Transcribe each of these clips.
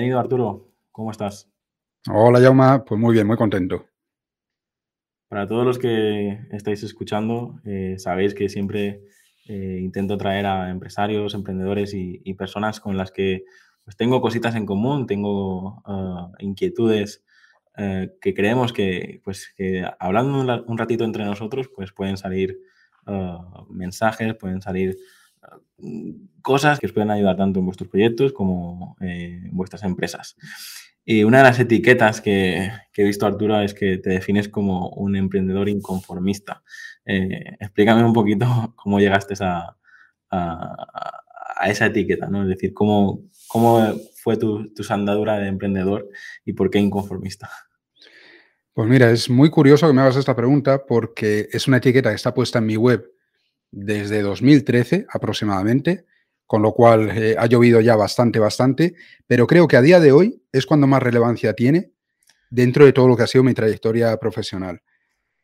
Bienvenido, Arturo. ¿Cómo estás? Hola, Yauma. Pues muy bien, muy contento. Para todos los que estáis escuchando, eh, sabéis que siempre eh, intento traer a empresarios, emprendedores y, personas con las que pues, tengo cositas en común, tengo ah, inquietudes eh, que creemos que, pues, que hablando un, ratito entre nosotros, pues pueden salir mensajes, pueden salir cosas que os pueden ayudar tanto en vuestros proyectos como en vuestras empresas. Y una de las etiquetas que, he visto, Arturo, es que te defines como un emprendedor inconformista. Eh, explícame un poquito cómo llegaste a, esa etiqueta, ¿no? Es decir, cómo, cómo fue tu, tu andadura de emprendedor y por qué inconformista. Pues mira, es muy curioso que me hagas esta pregunta porque es una etiqueta que está puesta en mi web desde 2013 aproximadamente con lo cual eh, ha llovido ya bastante, bastante, pero creo que a día de hoy es cuando más relevancia tiene dentro de todo lo que ha sido mi trayectoria profesional.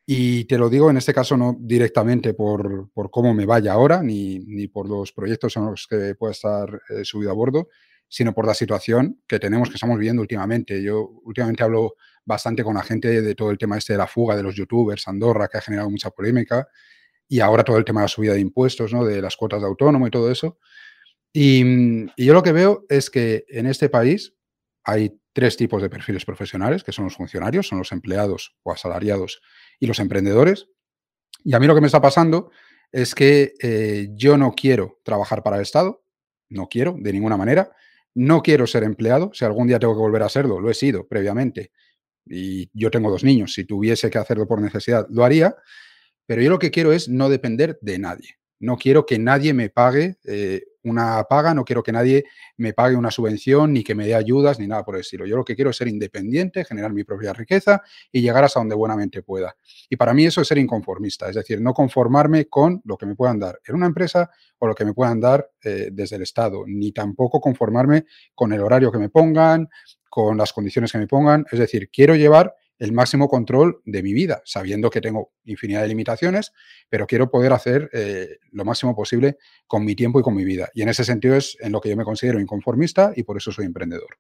Y te lo digo en este caso no directamente por, cómo me vaya ahora, ni, por los proyectos en los que pueda estar eh, subido a bordo, sino por la situación que tenemos, que estamos viviendo últimamente. Yo últimamente hablo bastante con la gente de todo el tema este de la fuga de los youtubers, Andorra, que ha generado mucha polémica, y ahora todo el tema de la subida de impuestos, ¿no? de las cuotas de autónomo y todo eso. Mm, y, yo lo que veo es que en este país hay tres tipos de perfiles profesionales, que son los funcionarios, son los empleados o asalariados y los emprendedores. Y a mí lo que me está pasando es que eh, yo no quiero trabajar para el Estado, no quiero de ninguna manera, no quiero ser empleado, si algún día tengo que volver a serlo, lo he sido previamente, y yo tengo dos niños, si tuviese que hacerlo por necesidad, lo haría, pero yo lo que quiero es no depender de nadie. No quiero que nadie me pague eh, una paga, no quiero que nadie me pague una subvención, ni que me dé ayudas, ni nada por el estilo. Yo lo que quiero es ser independiente, generar mi propia riqueza y llegar hasta donde buenamente pueda. Y para mí eso es ser inconformista, es decir, no conformarme con lo que me puedan dar en una empresa o lo que me puedan dar eh, desde el Estado, ni tampoco conformarme con el horario que me pongan, con las condiciones que me pongan. Es decir, quiero llevar el máximo control de mi vida, sabiendo que tengo infinidad de limitaciones, pero quiero poder hacer eh, lo máximo posible con mi tiempo y con mi vida. Y en ese sentido es en lo que yo me considero inconformista y por eso soy emprendedor.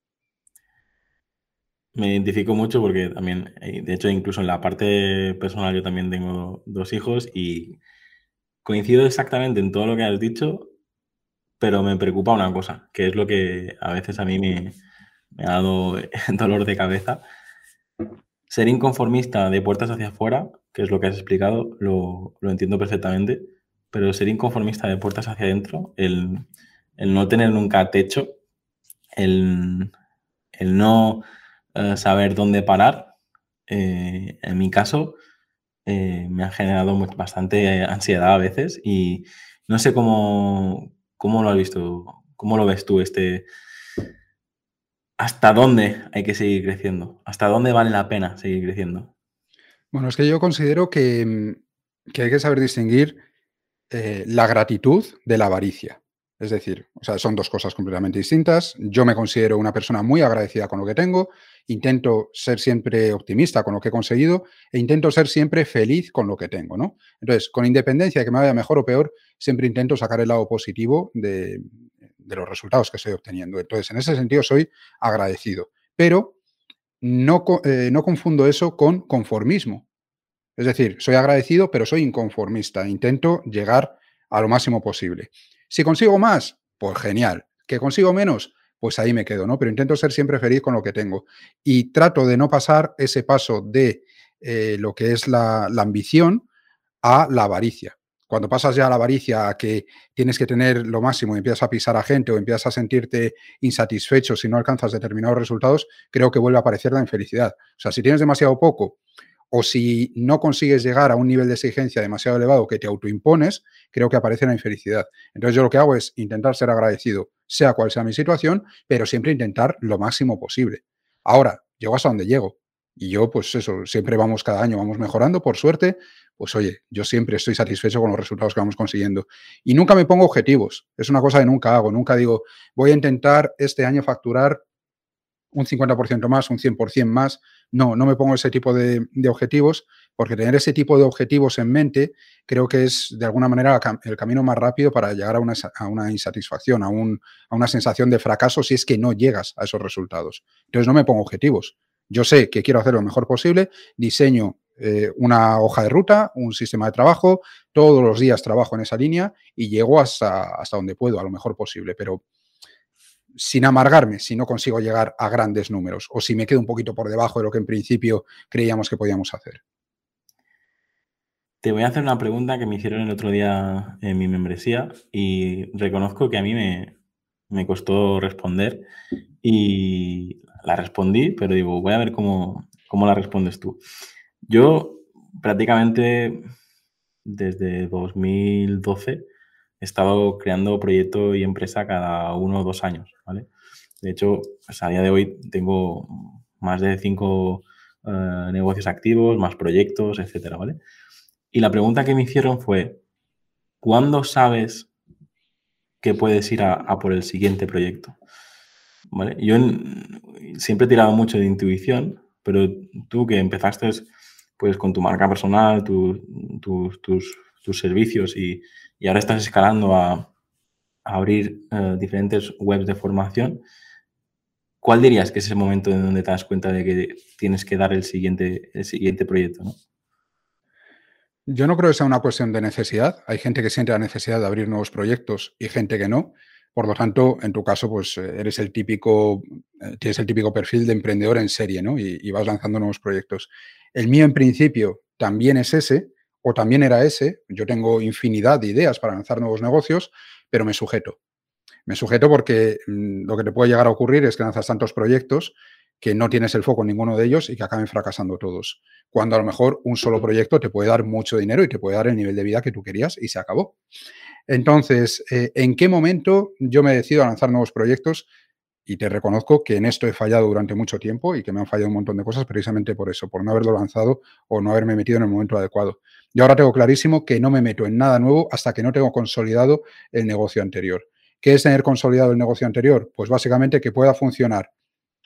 Me identifico mucho porque también, eh, de hecho, incluso en la parte personal yo también tengo dos hijos y coincido exactamente en todo lo que has dicho, pero me preocupa una cosa, que es lo que a veces a mí me, me ha dado dolor de cabeza ser inconformista de puertas hacia afuera, que es lo que has explicado, lo, entiendo perfectamente, pero ser inconformista de puertas hacia adentro, el, no tener nunca techo, el, no eh, saber dónde parar, eh, en mi caso, eh, me ha generado bastante ansiedad a veces y no sé cómo, cómo lo has visto, cómo lo ves tú este, ¿hasta dónde hay que seguir creciendo? ¿Hasta dónde vale la pena seguir creciendo? Bueno, es que yo considero que, mm, hay que saber distinguir eh, la gratitud de la avaricia. Es decir, o sea, son dos cosas completamente distintas. Yo me considero una persona muy agradecida con lo que tengo, intento ser siempre optimista con lo que he conseguido e intento ser siempre feliz con lo que tengo, ¿no? Entonces, con independencia de que me vaya mejor o peor, siempre intento sacar el lado positivo de, de los resultados que estoy obteniendo. Entonces, en ese sentido, soy agradecido. Pero no, eh, no confundo eso con conformismo. Es decir, soy agradecido, pero soy inconformista. Intento llegar a lo máximo posible. Si consigo más, pues genial. ¿Que consigo menos? Pues ahí me quedo, ¿no? Pero intento ser siempre feliz con lo que tengo. Y trato de no pasar ese paso de eh, lo que es la, la ambición a la avaricia cuando pasas ya a la avaricia, a que tienes que tener lo máximo y empiezas a pisar a gente o empiezas a sentirte insatisfecho si no alcanzas determinados resultados, creo que vuelve a aparecer la infelicidad. O sea, si tienes demasiado poco o si no consigues llegar a un nivel de exigencia demasiado elevado que te autoimpones, creo que aparece la infelicidad. Entonces yo lo que hago es intentar ser agradecido, sea cual sea mi situación, pero siempre intentar lo máximo posible. Ahora, llego hasta donde llego. Y yo, pues eso, siempre vamos cada año, vamos mejorando, por suerte, pues oye, yo siempre estoy satisfecho con los resultados que vamos consiguiendo. Y nunca me pongo objetivos, es una cosa que nunca hago, nunca digo, voy a intentar este año facturar un 50% más, un 100% más. No, no me pongo ese tipo de, objetivos, porque tener ese tipo de objetivos en mente creo que es de alguna manera el camino más rápido para llegar a una, insatisfacción, a, a una sensación de fracaso si es que no llegas a esos resultados. Entonces no me pongo objetivos. Yo sé que quiero hacer lo mejor posible, diseño eh, una hoja de ruta, un sistema de trabajo, todos los días trabajo en esa línea y llego hasta, hasta donde puedo, a lo mejor posible, pero sin amargarme si no consigo llegar a grandes números o si me quedo un poquito por debajo de lo que en principio creíamos que podíamos hacer. Te voy a hacer una pregunta que me hicieron el otro día en mi membresía y reconozco que a mí me, me costó responder y la respondí, pero digo, voy a ver cómo, cómo la respondes tú. Yo prácticamente desde 2012 he estado creando proyecto y empresa cada uno o dos años, ¿vale? De hecho, pues, a día de hoy tengo más de cinco eh, negocios activos, más proyectos, etcétera, ¿vale? Y la pregunta que me hicieron fue, ¿cuándo sabes que puedes ir a, por el siguiente proyecto? ¿Vale? Yo siempre he tirado mucho de intuición, pero tú que empezaste pues con tu marca personal, tus, tus, servicios y, ahora estás escalando a, abrir eh, diferentes webs de formación, ¿cuál dirías que es el momento en donde te das cuenta de que tienes que dar el siguiente, el siguiente proyecto? Yo no creo que sea una cuestión de necesidad. Hay gente que siente la necesidad de abrir nuevos proyectos y gente que no. Por lo tanto, en tu caso, pues eres el típico, eh, tienes el típico perfil de emprendedor en serie, ¿no? y, vas lanzando nuevos proyectos. El mío en principio también es ese, o también era ese. Yo tengo infinidad de ideas para lanzar nuevos negocios, pero me sujeto. Me sujeto porque mm, lo que te puede llegar a ocurrir es que lanzas tantos proyectos que no tienes el foco en ninguno de ellos y que acaben fracasando todos. Cuando a lo mejor un solo proyecto te puede dar mucho dinero y te puede dar el nivel de vida que tú querías y se acabó. Entonces, eh, ¿en qué momento yo me decido a lanzar nuevos proyectos? Y te reconozco que en esto he fallado durante mucho tiempo y que me han fallado un montón de cosas precisamente por eso, por no haberlo lanzado o no haberme metido en el momento adecuado. Y ahora tengo clarísimo que no me meto en nada nuevo hasta que no tengo consolidado el negocio anterior. ¿Qué es tener consolidado el negocio anterior? Pues básicamente que pueda funcionar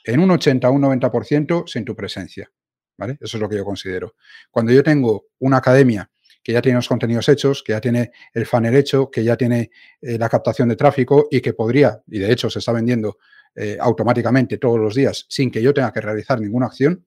en un 80 o un 90% sin tu presencia. ¿vale? Eso es lo que yo considero. Cuando yo tengo una academia que ya tiene los contenidos hechos, que ya tiene el funnel hecho, que ya tiene eh, la captación de tráfico y que podría, y de hecho se está vendiendo eh, automáticamente todos los días sin que yo tenga que realizar ninguna acción.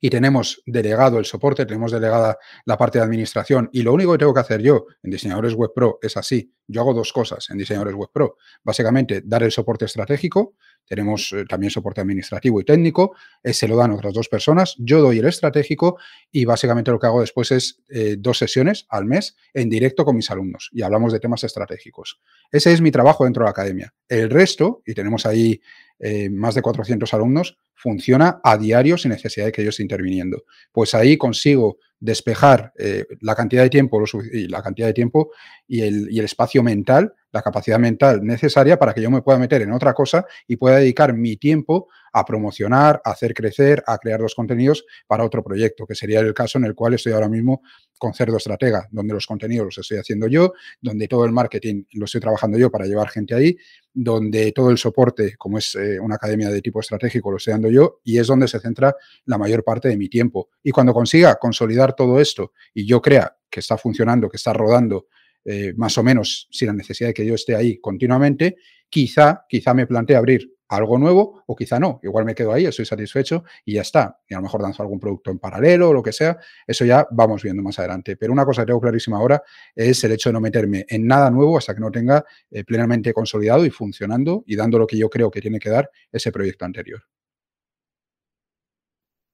Y tenemos delegado el soporte, tenemos delegada la parte de administración y lo único que tengo que hacer yo en Diseñadores Web Pro es así. Yo hago dos cosas en Diseñadores Web Pro. Básicamente, dar el soporte estratégico, tenemos eh, también soporte administrativo y técnico, ese lo dan otras dos personas, yo doy el estratégico y básicamente lo que hago después es eh, dos sesiones al mes en directo con mis alumnos y hablamos de temas estratégicos. Ese es mi trabajo dentro de la academia. El resto, y tenemos ahí eh, más de 400 alumnos, funciona a diario sin necesidad de que yo esté interviniendo. Pues ahí consigo despejar la cantidad de tiempo y la cantidad de tiempo y el, y el espacio mental la capacidad mental necesaria para que yo me pueda meter en otra cosa y pueda dedicar mi tiempo a promocionar, a hacer crecer, a crear los contenidos para otro proyecto, que sería el caso en el cual estoy ahora mismo con Cerdo Estratega, donde los contenidos los estoy haciendo yo, donde todo el marketing lo estoy trabajando yo para llevar gente ahí, donde todo el soporte, como es eh, una academia de tipo estratégico, lo estoy dando yo y es donde se centra la mayor parte de mi tiempo. Y cuando consiga consolidar todo esto y yo crea que está funcionando, que está rodando, eh, más o menos sin la necesidad de que yo esté ahí continuamente, quizá, quizá me plantee abrir algo nuevo o quizá no. Igual me quedo ahí, estoy satisfecho y ya está. Y a lo mejor danzo algún producto en paralelo o lo que sea. Eso ya vamos viendo más adelante. Pero una cosa que tengo clarísima ahora es el hecho de no meterme en nada nuevo hasta que no tenga eh, plenamente consolidado y funcionando y dando lo que yo creo que tiene que dar ese proyecto anterior.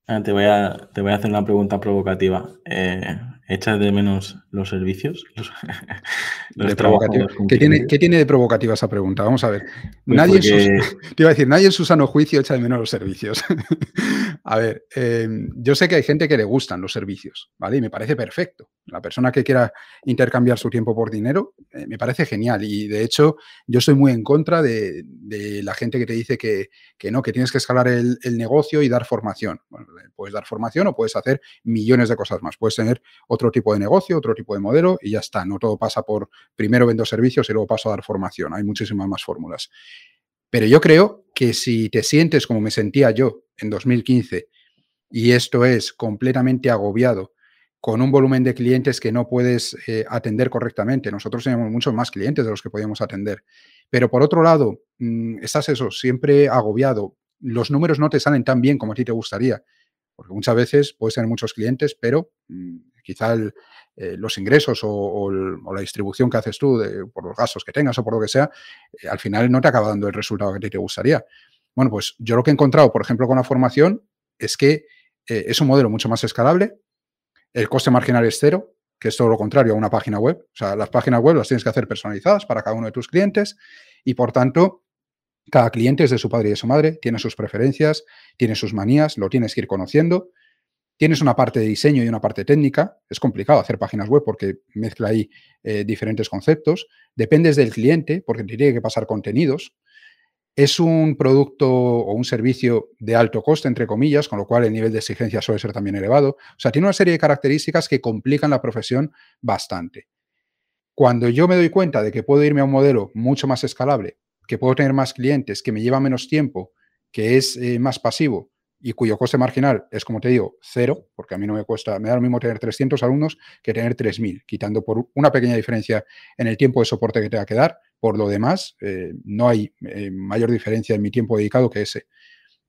Ah, te voy a, te voy a hacer una pregunta provocativa. Eh, ¿Echas de menos los servicios? ¿Qué, tiene, ¿Qué, tiene, de provocativa esa pregunta? Vamos a ver. Pues nadie te iba a decir, nadie en su sano juicio echa de menos los servicios. a ver, em, yo sé que hay gente que le gustan los servicios, ¿vale? Y me parece perfecto. La persona que quiera intercambiar su tiempo por dinero, eh, me parece genial. Y de hecho, yo estoy muy en contra de, la gente que te dice que, no, que tienes que escalar el, negocio y dar formación. Puedes dar formación o puedes hacer millones de cosas más. Puedes tener otro tipo de negocio, otro tipo de modelo y ya está. No todo pasa por primero vendo servicios y luego paso a dar formación. Hay muchísimas más fórmulas. Pero yo creo que si te sientes como me sentía yo en 2015, y esto es completamente agobiado, con un volumen de clientes que no puedes eh, atender correctamente. Nosotros tenemos muchos más clientes de los que podíamos atender. Pero por otro lado, mm, estás eso, siempre agobiado. Los números no te salen tan bien como a ti te gustaría. Porque muchas veces puedes tener muchos clientes, pero mm, quizá eh, los ingresos o, la distribución que haces tú por los gastos que tengas o por lo que sea, eh, al final no te acaba dando el resultado que te gustaría. Bueno, pues yo lo que he encontrado, por ejemplo, con la formación, es que es un modelo mucho más escalable, el coste marginal es cero, que es todo lo contrario a una página web. O sea, las páginas web las tienes que hacer personalizadas para cada uno de tus clientes y por tanto, cada cliente es de su padre y de su madre, tiene sus preferencias, tiene sus manías, lo tienes que ir conociendo. Tienes una parte de diseño y una parte técnica. Es complicado hacer páginas web porque mezcla ahí eh, diferentes conceptos. Dependes del cliente porque te tiene que pasar contenidos. Es un producto o un servicio de alto coste, entre comillas, con lo cual el nivel de exigencia suele ser también elevado. O sea, tiene una serie de características que complican la profesión bastante. Cuando yo me doy cuenta de que puedo irme a un modelo mucho más escalable, que puedo tener más clientes, que me lleva menos tiempo, que es eh, más pasivo y cuyo coste marginal es, como te digo, cero, porque a mí no me cuesta, me da lo mismo tener 300 alumnos que tener 3.000, quitando por una pequeña diferencia en el tiempo de soporte que tenga que dar. Por lo demás, eh, no hay eh, mayor diferencia en mi tiempo dedicado que ese.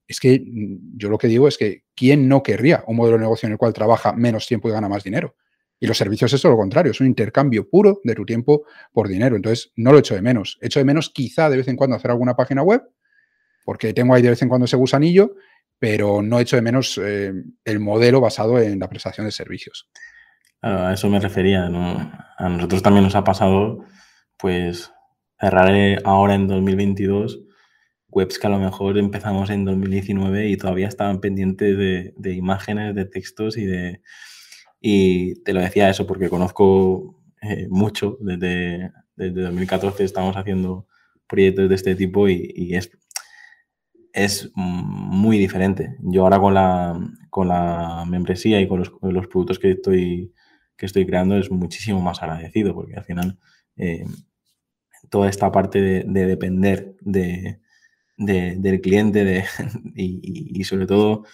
Es que mm, yo lo que digo es que ¿quién no querría un modelo de negocio en el cual trabaja menos tiempo y gana más dinero? Y los servicios es todo lo contrario, es un intercambio puro de tu tiempo por dinero. Entonces, no lo echo de menos. Echo de menos quizá de vez en cuando hacer alguna página web, porque tengo ahí de vez en cuando ese gusanillo, pero no echo de menos eh, el modelo basado en la prestación de servicios. a eso me refería. A nosotros también nos ha pasado, pues, cerrar ahora en 2022 webs que a lo mejor empezamos en 2019 y todavía estaban pendientes de, imágenes, de textos y de... Y te lo decía eso porque conozco eh, mucho, desde, desde 2014 estamos haciendo proyectos de este tipo y, y es es muy diferente. Yo ahora con la, con la membresía y con los, productos que estoy, que estoy creando es muchísimo más agradecido porque al final eh, toda esta parte de, depender de, del cliente de, y, sobre todo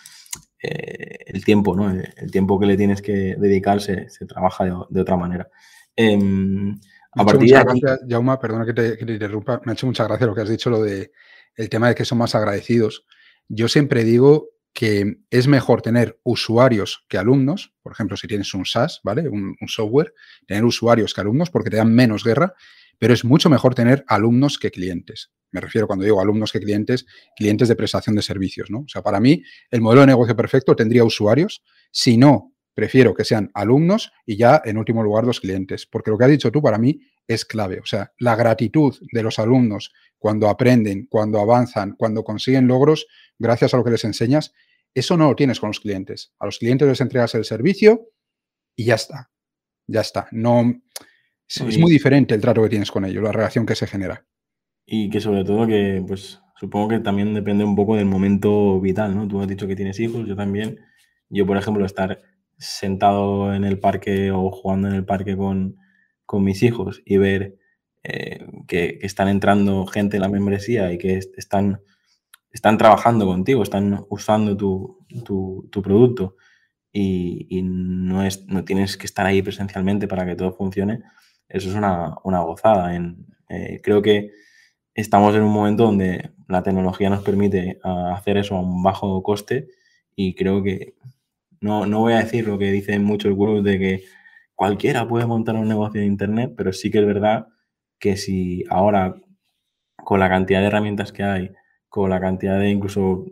eh, el tiempo, ¿no? El, tiempo que le tienes que dedicar se, trabaja de, otra manera. Em, a partir de gracias, Jauma, perdona que te, que te interrumpa, me ha hecho mucha gracia lo que has dicho, lo de el tema de que son más agradecidos. Yo siempre digo que es mejor tener usuarios que alumnos, por ejemplo, si tienes un SaaS, ¿vale? Un, software, tener usuarios que alumnos porque te dan menos guerra, pero es mucho mejor tener alumnos que clientes. Me refiero cuando digo alumnos que clientes, clientes de prestación de servicios, ¿no? O sea, para mí el modelo de negocio perfecto tendría usuarios, si no, prefiero que sean alumnos y ya en último lugar los clientes, porque lo que has dicho tú para mí es clave, o sea, la gratitud de los alumnos cuando aprenden, cuando avanzan, cuando consiguen logros gracias a lo que les enseñas, eso no lo tienes con los clientes. A los clientes les entregas el servicio y ya está. Ya está. No, es, muy diferente el trato que tienes con ellos, la relación que se genera. Y que sobre todo que, pues, supongo que también depende un poco del momento vital, ¿no? Tú has dicho que tienes hijos, yo también. Yo, por ejemplo, estar sentado en el parque o jugando en el parque con, con mis hijos y ver eh, que, están entrando gente en la membresía y que están, están trabajando contigo, están usando tu, producto y, no, es, no tienes que estar ahí presencialmente para que todo funcione, eso es una, gozada. En, eh, creo que estamos en un momento donde la tecnología nos permite hacer eso a un bajo coste y creo que no, no voy a decir lo que dicen muchos gurús de que cualquiera puede montar un negocio de Internet, pero sí que es verdad que si ahora con la cantidad de herramientas que hay, con la cantidad de incluso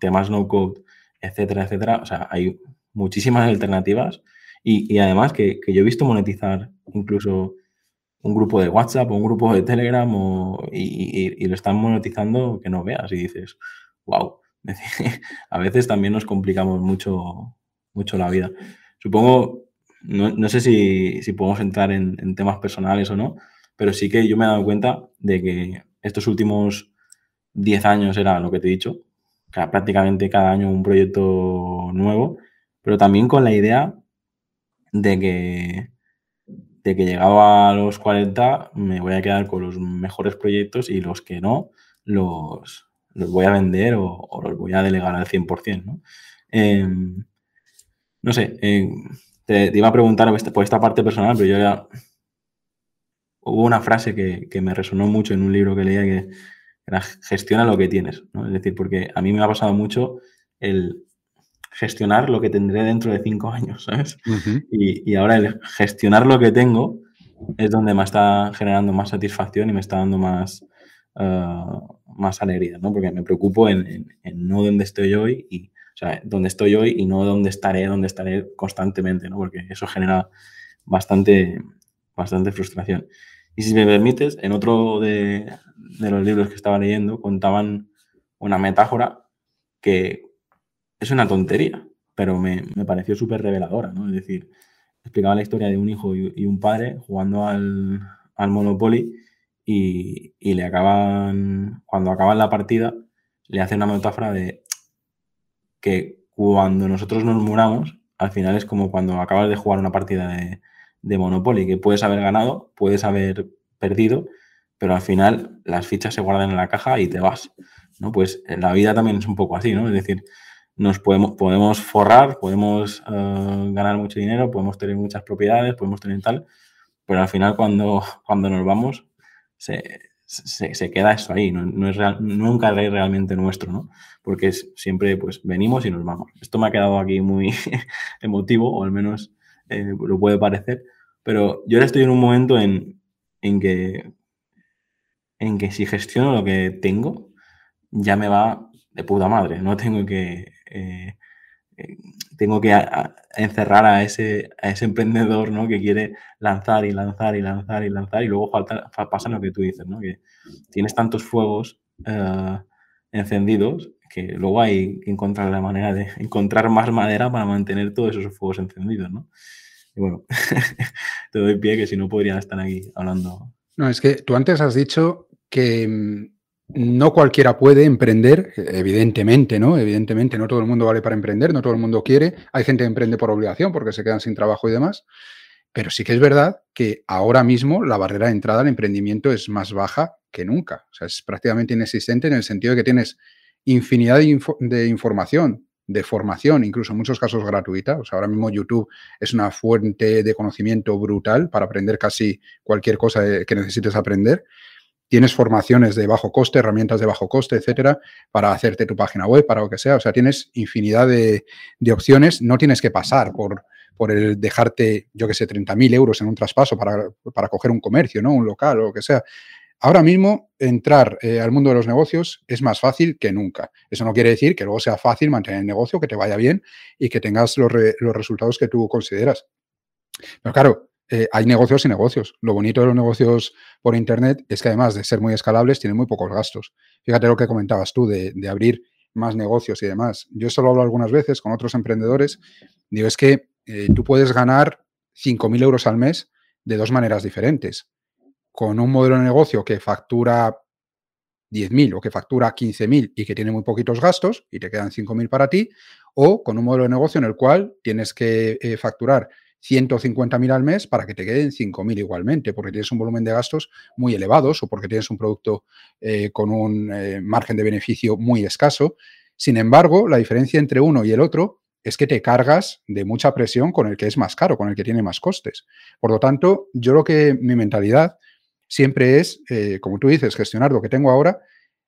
temas no code, etcétera, etcétera, o sea, hay muchísimas alternativas y, además que, yo he visto monetizar incluso un grupo de WhatsApp o un grupo de Telegram y, lo están monetizando que no veas y dices, wow, a veces también nos complicamos mucho, mucho la vida. Supongo, no, sé si, podemos entrar en temas personales o no, pero sí que yo me he dado cuenta de que estos últimos 10 años era lo que te he dicho, prácticamente cada año un proyecto nuevo, pero también con la idea de que, de que llegado a los 40 me voy a quedar con los mejores proyectos y los que no, los, los voy a vender o, los voy a delegar al 100%, ¿no? Em, no sé, em, te, iba a preguntar por esta parte personal, pero yo ya... Hubo una frase que, me resonó mucho en un libro que leía que era gestiona lo que tienes, ¿no? Es decir, porque a mí me ha pasado mucho el gestionar lo que tendré dentro de cinco años, ¿sabes? y, y, ahora el gestionar lo que tengo es donde me está generando más satisfacción y me está dando más, uh, más alegría, ¿no? Porque me preocupo en, no donde estoy hoy y, o sea, donde estoy hoy y no donde estaré, donde estaré constantemente, ¿no? Porque eso genera bastante, bastante frustración. Y si me permites, en otro de, de los libros que estaba leyendo contaban una metáfora que es una tontería, pero me, me pareció súper reveladora, ¿no? Es decir, explicaba la historia de un hijo y, un padre jugando al, al Monopoly y, y, le acaban, cuando acaban la partida, le hace una metáfora de que cuando nosotros nos muramos, al final es como cuando acabas de jugar una partida de, Monopoly, que puedes haber ganado, puedes haber perdido, pero al final las fichas se guardan en la caja y te vas. ¿no? Pues la vida también es un poco así, ¿no? Es decir, nos podemos, podemos forrar, podemos eh, ganar mucho dinero, podemos tener muchas propiedades, podemos tener tal, pero al final cuando, cuando nos vamos se, se, queda eso ahí, no, es real, nunca es realmente nuestro, ¿no? Porque es, siempre pues venimos y nos vamos. Esto me ha quedado aquí muy emotivo, o al menos eh, lo puede parecer, pero yo ahora estoy en un momento en, en, que, en que si gestiono lo que tengo, ya me va de puta madre, no tengo que eh, eh, tengo que encerrar a ese, emprendedor ¿no? que quiere lanzar y lanzar y lanzar y lanzar y luego pasa lo que tú dices, ¿no? que tienes tantos fuegos eh, encendidos que luego hay que encontrar la manera de encontrar más madera para mantener todos esos fuegos encendidos. ¿no? Y bueno, te doy pie que si no podría estar aquí hablando. No, es que tú antes has dicho que mm, no cualquiera puede emprender, evidentemente, ¿no? Evidentemente, no todo el mundo vale para emprender, no todo el mundo quiere. Hay gente que emprende por obligación porque se quedan sin trabajo y demás. Pero sí que es verdad que ahora mismo la barrera de entrada al emprendimiento es más baja que nunca. O sea, es prácticamente inexistente en el sentido de que tienes infinidad de, información, de formación, incluso en muchos casos gratuita. Ahora mismo YouTube es una fuente de conocimiento brutal para aprender casi cualquier cosa que necesites aprender. Tienes formaciones de bajo coste, herramientas de bajo coste, etcétera, para hacerte tu página web, para lo que sea. O sea, tienes infinidad de, opciones. No tienes que pasar por, por el dejarte, yo que sé, 30.000 euros en un traspaso para, para coger un comercio, ¿no? Un local o lo que sea. Ahora mismo, entrar eh, al mundo de los negocios es más fácil que nunca. Eso no quiere decir que luego sea fácil mantener el negocio, que te vaya bien y que tengas los, los resultados que tú consideras. Pero claro, eh, hay negocios y negocios. Lo bonito de los negocios por Internet es que además de ser muy escalables, tienen muy pocos gastos. Fíjate lo que comentabas tú de, abrir más negocios y demás. Yo esto lo hablo algunas veces con otros emprendedores. Digo, es que eh, tú puedes ganar 5.000 euros al mes de dos maneras diferentes. Con un modelo de negocio que factura 10.000 o que factura 15.000 y que tiene muy poquitos gastos y te quedan 5.000 para ti, o con un modelo de negocio en el cual tienes que eh, facturar 150.000 al mes para que te queden 5.000 igualmente, porque tienes un volumen de gastos muy elevados o porque tienes un producto eh, con un eh, margen de beneficio muy escaso. Sin embargo, la diferencia entre uno y el otro es que te cargas de mucha presión con el que es más caro, con el que tiene más costes. Por lo tanto, yo lo que mi mentalidad siempre es, eh, como tú dices, gestionar lo que tengo ahora,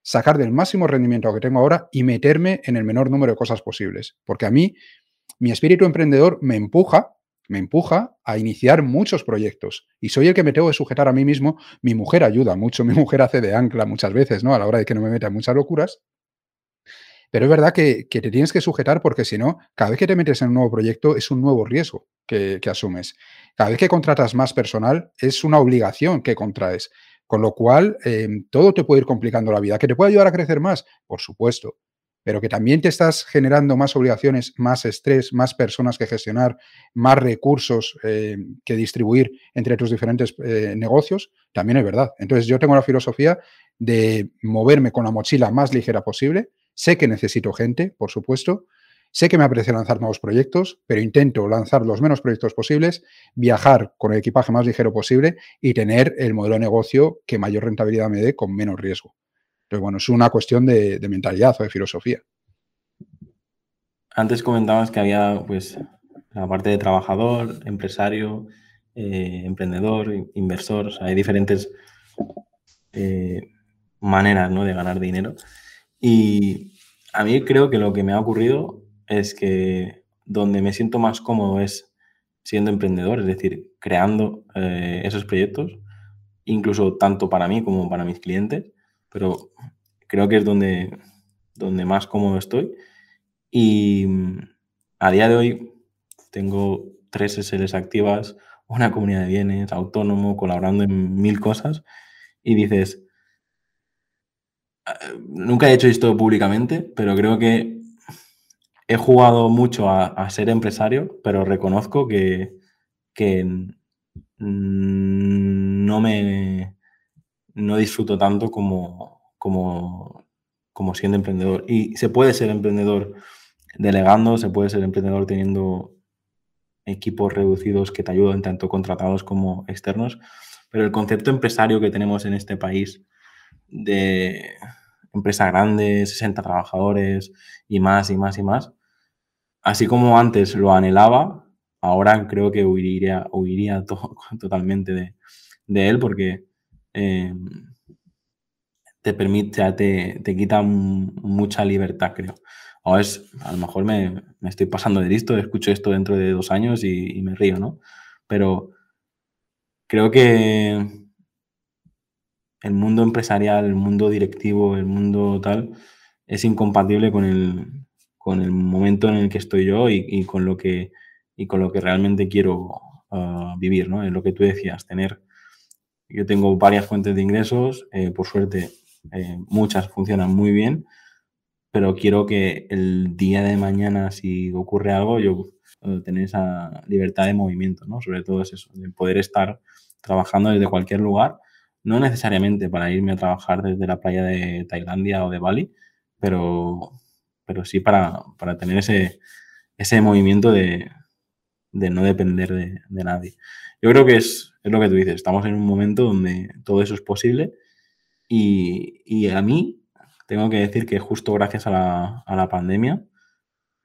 sacar del máximo rendimiento lo que tengo ahora y meterme en el menor número de cosas posibles. Porque a mí, mi espíritu emprendedor me empuja me empuja a iniciar muchos proyectos y soy el que me tengo que sujetar a mí mismo. Mi mujer ayuda mucho, mi mujer hace de ancla muchas veces, ¿no? A la hora de que no me meta en muchas locuras. Pero es verdad que, te tienes que sujetar porque si no, cada vez que te metes en un nuevo proyecto es un nuevo riesgo que, asumes. Cada vez que contratas más personal es una obligación que contraes. Con lo cual, em, todo te puede ir complicando la vida. ¿Que te puede ayudar a crecer más? Por supuesto pero que también te estás generando más obligaciones, más estrés, más personas que gestionar, más recursos eh, que distribuir entre tus diferentes eh, negocios, también es verdad. Entonces yo tengo la filosofía de moverme con la mochila más ligera posible. Sé que necesito gente, por supuesto. Sé que me apetece lanzar nuevos proyectos, pero intento lanzar los menos proyectos posibles, viajar con el equipaje más ligero posible y tener el modelo de negocio que mayor rentabilidad me dé con menos riesgo. Pero bueno, es una cuestión de, mentalidad o de filosofía. Antes comentabas que había pues la parte de trabajador, empresario, eh, emprendedor, inversor, hay diferentes eh, maneras ¿no? de ganar dinero. Y a mí creo que lo que me ha ocurrido es que donde me siento más cómodo es siendo emprendedor, es decir, creando eh, esos proyectos, incluso tanto para mí como para mis clientes, pero creo que es donde, donde más cómodo estoy. Y mm, a día de hoy tengo tres SLs activas, una comunidad de bienes, autónomo, colaborando en mil cosas, y dices, ah, nunca he hecho esto públicamente, pero creo que he jugado mucho a, ser empresario, pero reconozco que, no me no disfruto tanto como, como, como siendo emprendedor. Y se puede ser emprendedor delegando, se puede ser emprendedor teniendo equipos reducidos que te ayudan, tanto contratados como externos, pero el concepto empresario que tenemos en este país de empresa grande, 60 trabajadores y más y más y más, así como antes lo anhelaba, ahora creo que huiría, huiría totalmente de, él porque eh, te permite, te, te quita mucha libertad, creo. O es, a lo mejor me, estoy pasando de listo, escucho esto dentro de dos años y, me río, ¿no? Pero creo que el mundo empresarial, el mundo directivo, el mundo tal, es incompatible con el, con el momento en el que estoy yo y, con, lo que, y con lo que realmente quiero ah, vivir, ¿no? Es lo que tú decías, tener... Yo tengo varias fuentes de ingresos, eh, por suerte eh, muchas funcionan muy bien, pero quiero que el día de mañana, si ocurre algo, yo eh, tener esa libertad de movimiento, ¿no? Sobre todo es eso, de poder estar trabajando desde cualquier lugar, no necesariamente para irme a trabajar desde la playa de Tailandia o de Bali, pero, pero sí para, tener ese, ese movimiento de, no depender de, nadie. Yo creo que es, es, lo que tú dices, estamos en un momento donde todo eso es posible y, y a mí tengo que decir que justo gracias a la, pandemia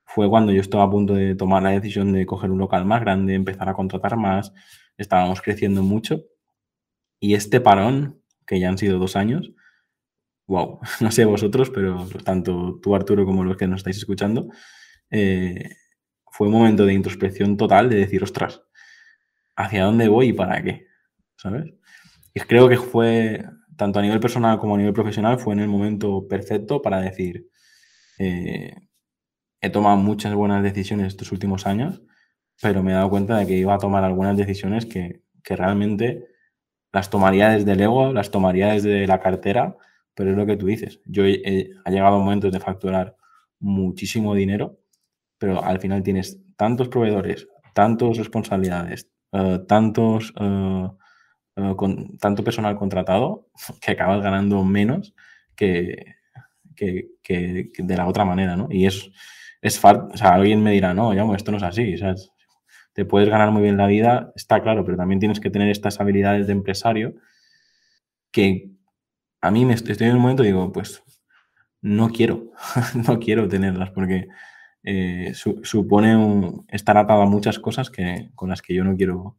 fue cuando yo estaba a punto de tomar la decisión de coger un local más grande, empezar a contratar más, estábamos creciendo mucho. Y este parón, que ya han sido dos años, wow, no sé vosotros, pero tanto tú Arturo como los que nos estáis escuchando, eh, fue un momento de introspección total de decir, ostras, ¿hacia dónde voy y para qué? ¿Sabes? Y creo que fue tanto a nivel personal como a nivel profesional, fue en el momento perfecto para decir, eh, he tomado muchas buenas decisiones estos últimos años, pero me he dado cuenta de que iba a tomar algunas decisiones que, realmente las tomaría desde el ego, las tomaría desde la cartera, pero es lo que tú dices. Yo he, ha llegado momentos de facturar muchísimo dinero, pero al final tienes tantos proveedores, tantas responsabilidades, eh, tantos eh, eh, con tanto personal contratado que acabas ganando menos que, que, de la otra manera, ¿no? Y es, es o sea, alguien me dirá, no, ya, esto no es así, te puedes ganar muy bien la vida, está claro, pero también tienes que tener estas habilidades de empresario que a mí me estoy, en un momento y digo, pues no quiero, no quiero tenerlas porque eh, supone estar atado a muchas cosas que, con las que yo no quiero,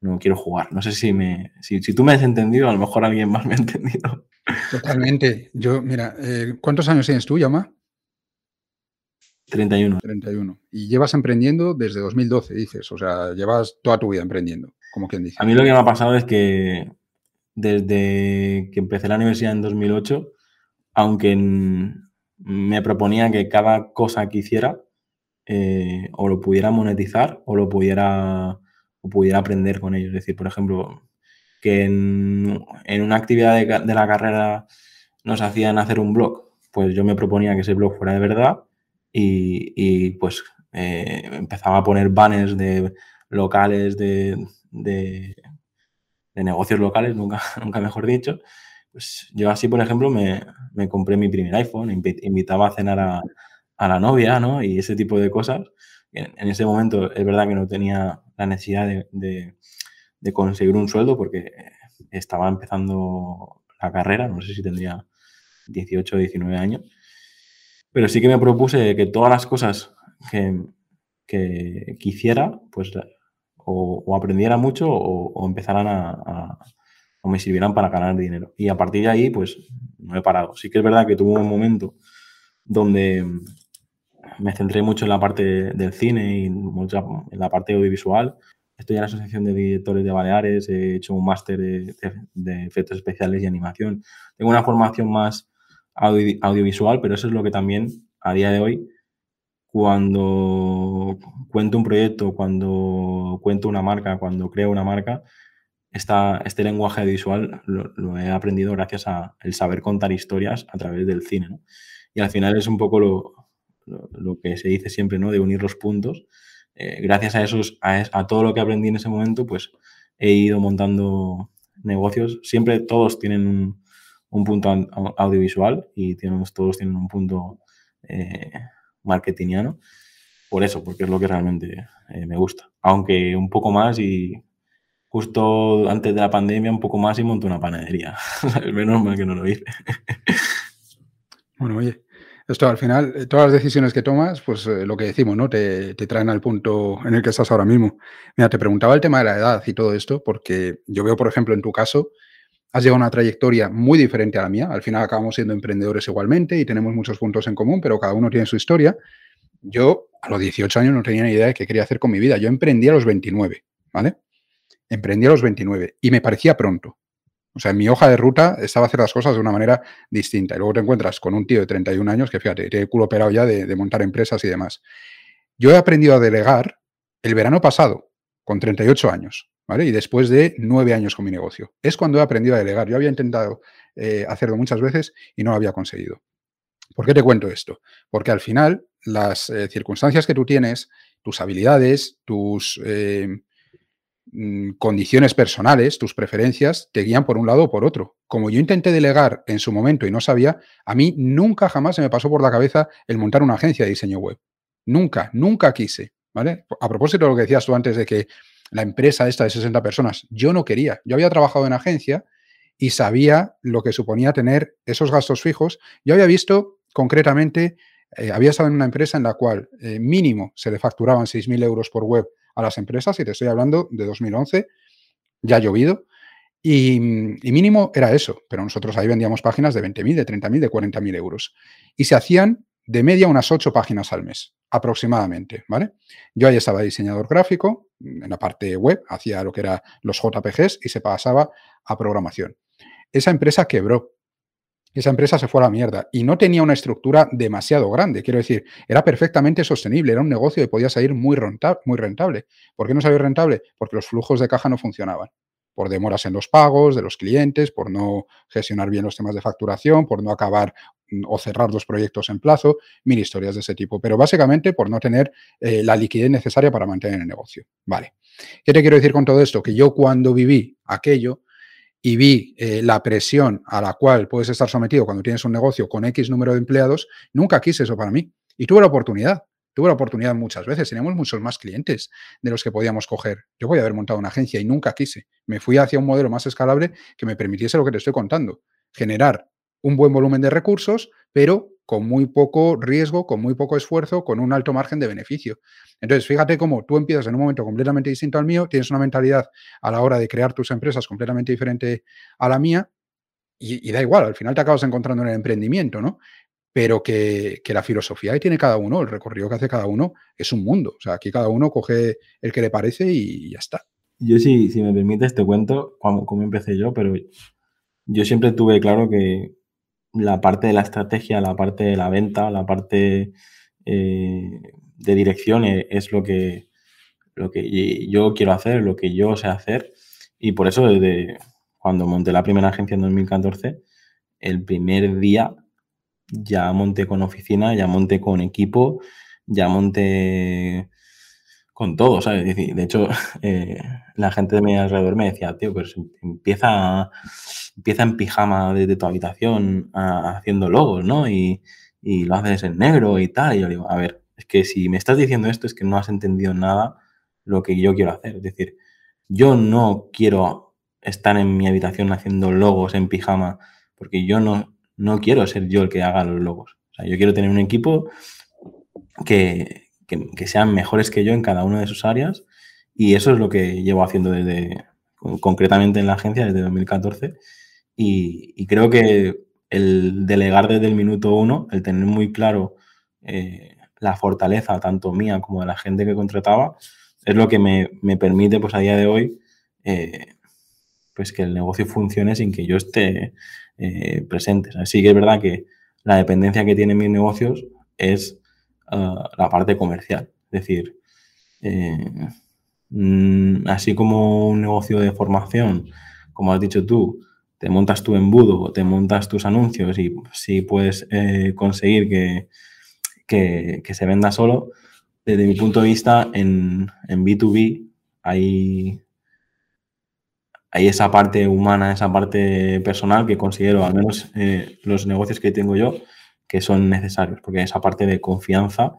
no quiero jugar. No sé si me si, tú me has entendido, a lo mejor alguien más me ha entendido. Totalmente. Yo, mira, eh, ¿cuántos años tienes tú, Yama? 31. 31. Y llevas emprendiendo desde 2012, dices. O sea, llevas toda tu vida emprendiendo, como quien dice. A mí lo que me ha pasado es que desde que empecé la universidad en 2008, aunque me proponía que cada cosa que hiciera eh, o lo pudiera monetizar o lo pudiera o pudiera aprender con ellos. Es decir, por ejemplo, que en, una actividad de, la carrera nos hacían hacer un blog, pues yo me proponía que ese blog fuera de verdad y, pues eh, empezaba a poner banners de locales, de, de, negocios locales, nunca, nunca mejor dicho. Pues yo así, por ejemplo, me, compré mi primer iPhone, invitaba a cenar a, a la novia, ¿no? Y ese tipo de cosas en, ese momento es verdad que no tenía la necesidad de, conseguir un sueldo porque estaba empezando la carrera, no sé si tendría 18 o 19 años. Pero sí que me propuse que todas las cosas que, que quisiera, pues o, aprendiera mucho o, empezaran a, o me sirvieran para ganar dinero. Y a partir de ahí, pues no he parado. Sí que es verdad que tuve un momento donde me centré mucho en la parte del cine y en la parte audiovisual. Estoy en la Asociación de Directores de Baleares, he hecho un máster de, efectos especiales y animación. Tengo una formación más audiovisual, pero eso es lo que también a día de hoy, cuando cuento un proyecto, cuando cuento una marca, cuando creo una marca, esta, este lenguaje visual lo, he aprendido gracias a el saber contar historias a través del cine. Y al final es un poco lo, lo, que se dice siempre, ¿no? De unir los puntos. Eh, gracias a, esos, a, todo lo que aprendí en ese momento, pues he ido montando negocios. Siempre todos tienen un, punto audiovisual y todos tienen un punto eh, marketingiano. Por eso, porque es lo que realmente eh, me gusta. Aunque un poco más y justo antes de la pandemia un poco más y monté una panadería. Menos mal que no lo hice. bueno, oye, esto al final, eh, todas las decisiones que tomas, pues eh, lo que decimos, ¿no? Te, traen al punto en el que estás ahora mismo. Mira, te preguntaba el tema de la edad y todo esto, porque yo veo, por ejemplo, en tu caso, has llevado una trayectoria muy diferente a la mía. Al final acabamos siendo emprendedores igualmente y tenemos muchos puntos en común, pero cada uno tiene su historia. Yo a los 18 años no tenía ni idea de qué quería hacer con mi vida. Yo emprendí a los 29, ¿vale? Emprendí a los 29 y me parecía pronto. O sea, en mi hoja de ruta estaba hacer las cosas de una manera distinta. Y luego te encuentras con un tío de 31 años que, fíjate, tiene el culo operado ya de, montar empresas y demás. Yo he aprendido a delegar el verano pasado, con 38 años, ¿vale? Y después de nueve años con mi negocio. Es cuando he aprendido a delegar. Yo había intentado eh, hacerlo muchas veces y no lo había conseguido. ¿Por qué te cuento esto? Porque al final las eh, circunstancias que tú tienes, tus habilidades, tus eh, condiciones personales, tus preferencias, te guían por un lado o por otro. Como yo intenté delegar en su momento y no sabía, a mí nunca jamás se me pasó por la cabeza el montar una agencia de diseño web. Nunca, nunca quise. ¿vale? A propósito de lo que decías tú antes de que la empresa esta de 60 personas, yo no quería. Yo había trabajado en agencia y sabía lo que suponía tener esos gastos fijos. Yo había visto concretamente, eh, había estado en una empresa en la cual eh, mínimo se le facturaban 6.000 euros por web a las empresas, y te estoy hablando de 2011, ya ha llovido, y, mínimo era eso, pero nosotros ahí vendíamos páginas de 20.000, de 30.000, de 40.000 euros. Y se hacían de media unas 8 páginas al mes, aproximadamente, ¿vale? Yo ahí estaba diseñador gráfico, en la parte web, hacía lo que era los JPGs y se pasaba a programación. Esa empresa quebró esa empresa se fue a la mierda y no tenía una estructura demasiado grande. Quiero decir, era perfectamente sostenible, era un negocio que podía salir muy, rentable. ¿Por qué no salió rentable? Porque los flujos de caja no funcionaban. Por demoras en los pagos de los clientes, por no gestionar bien los temas de facturación, por no acabar mm, o cerrar los proyectos en plazo, mil historias de ese tipo. Pero básicamente por no tener eh, la liquidez necesaria para mantener el negocio. Vale. ¿Qué te quiero decir con todo esto? Que yo cuando viví aquello, y vi eh, la presión a la cual puedes estar sometido cuando tienes un negocio con X número de empleados, nunca quise eso para mí. Y tuve la oportunidad. Tuve la oportunidad muchas veces. Teníamos muchos más clientes de los que podíamos coger. Yo podía haber montado una agencia y nunca quise. Me fui hacia un modelo más escalable que me permitiese lo que te estoy contando. Generar un buen volumen de recursos, pero con muy poco riesgo, con muy poco esfuerzo, con un alto margen de beneficio. Entonces, fíjate cómo tú empiezas en un momento completamente distinto al mío, tienes una mentalidad a la hora de crear tus empresas completamente diferente a la mía, y, da igual, al final te acabas encontrando en el emprendimiento, ¿no? Pero que, la filosofía que tiene cada uno, el recorrido que hace cada uno, es un mundo. O sea, aquí cada uno coge el que le parece y ya está. Yo, si, si me permites, te cuento cómo, cómo empecé yo, pero yo siempre tuve claro que la parte de la estrategia, la parte de la venta, la parte eh, de dirección e, es lo que, lo que yo quiero hacer, lo que yo sé hacer. Y por eso desde cuando monté la primera agencia en 2014, el primer día ya monté con oficina, ya monté con equipo, ya monté con todo, ¿sabes? De hecho, eh, la gente de mi alrededor me decía, tío, pues empieza, empieza en pijama desde tu habitación haciendo logos, ¿no? Y, lo haces en negro y tal. Y yo digo, a ver, es que si me estás diciendo esto es que no has entendido nada lo que yo quiero hacer. Es decir, yo no quiero estar en mi habitación haciendo logos en pijama porque yo no, no quiero ser yo el que haga los logos. O sea, yo quiero tener un equipo que, que, sean mejores que yo en cada una de sus áreas y eso es lo que llevo haciendo desde, concretamente en la agencia desde 2014 y, creo que el delegar desde el minuto uno, el tener muy claro eh, la fortaleza tanto mía como de la gente que contrataba, es lo que me, permite pues a día de hoy eh, pues que el negocio funcione sin que yo esté eh, presente. Así que es verdad que la dependencia que tienen mis negocios es la parte comercial. Es decir, así como un negocio de formación, como has dicho tú, te montas tu embudo, te montas tus anuncios y si puedes eh, conseguir que, que, se venda solo, desde mi punto de vista, en, en B2B hay, hay esa parte humana, esa parte personal que considero, al menos eh, los negocios que tengo yo, que son necesarios, porque esa parte de confianza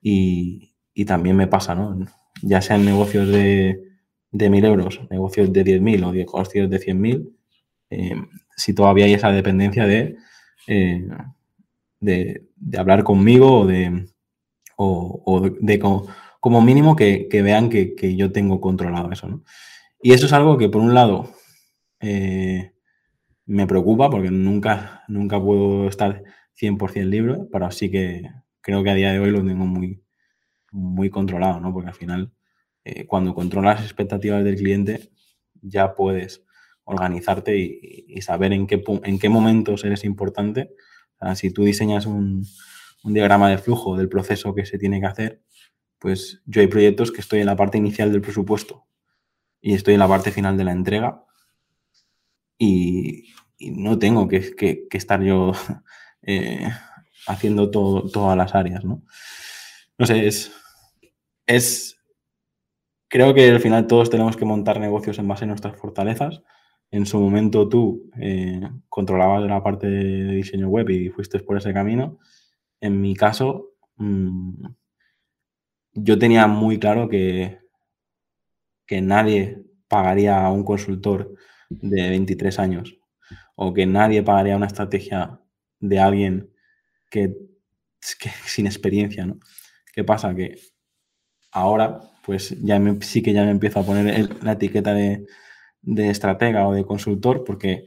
y, y también me pasa, ¿no? Ya sean negocios de, de 1.000 euros, negocios de 10.000 o negocios de 100.000, eh, si todavía hay esa dependencia de, eh, de, hablar conmigo o de, o, de como, mínimo que, vean que, yo tengo controlado eso. Y eso es algo que por un lado eh, me preocupa porque nunca, nunca puedo estar 100% libre, pero así que creo que a día de hoy lo tengo muy, muy controlado, ¿no? porque al final cuando controlas las expectativas del cliente ya puedes organizarte y, saber en qué, en qué momentos eres importante. si tú diseñas un, diagrama de flujo del proceso que se tiene que hacer, pues yo hay proyectos que estoy en la parte inicial del presupuesto y estoy en la parte final de la entrega y, no tengo que, estar yo eh, haciendo todas las áreas, ¿no? No sé, es, es... Creo que al final todos tenemos que montar negocios en base a nuestras fortalezas en su momento tú eh, controlabas la parte de diseño web y fuiste por ese camino. En mi caso, mm, yo tenía muy claro que, que nadie pagaría a un consultor de 23 años o que nadie pagaría una estrategia de alguien que, sin experiencia, ¿no? ¿Qué pasa? Que ahora, pues ya sí que ya me empiezo a poner la etiqueta de, de estratega o de consultor, porque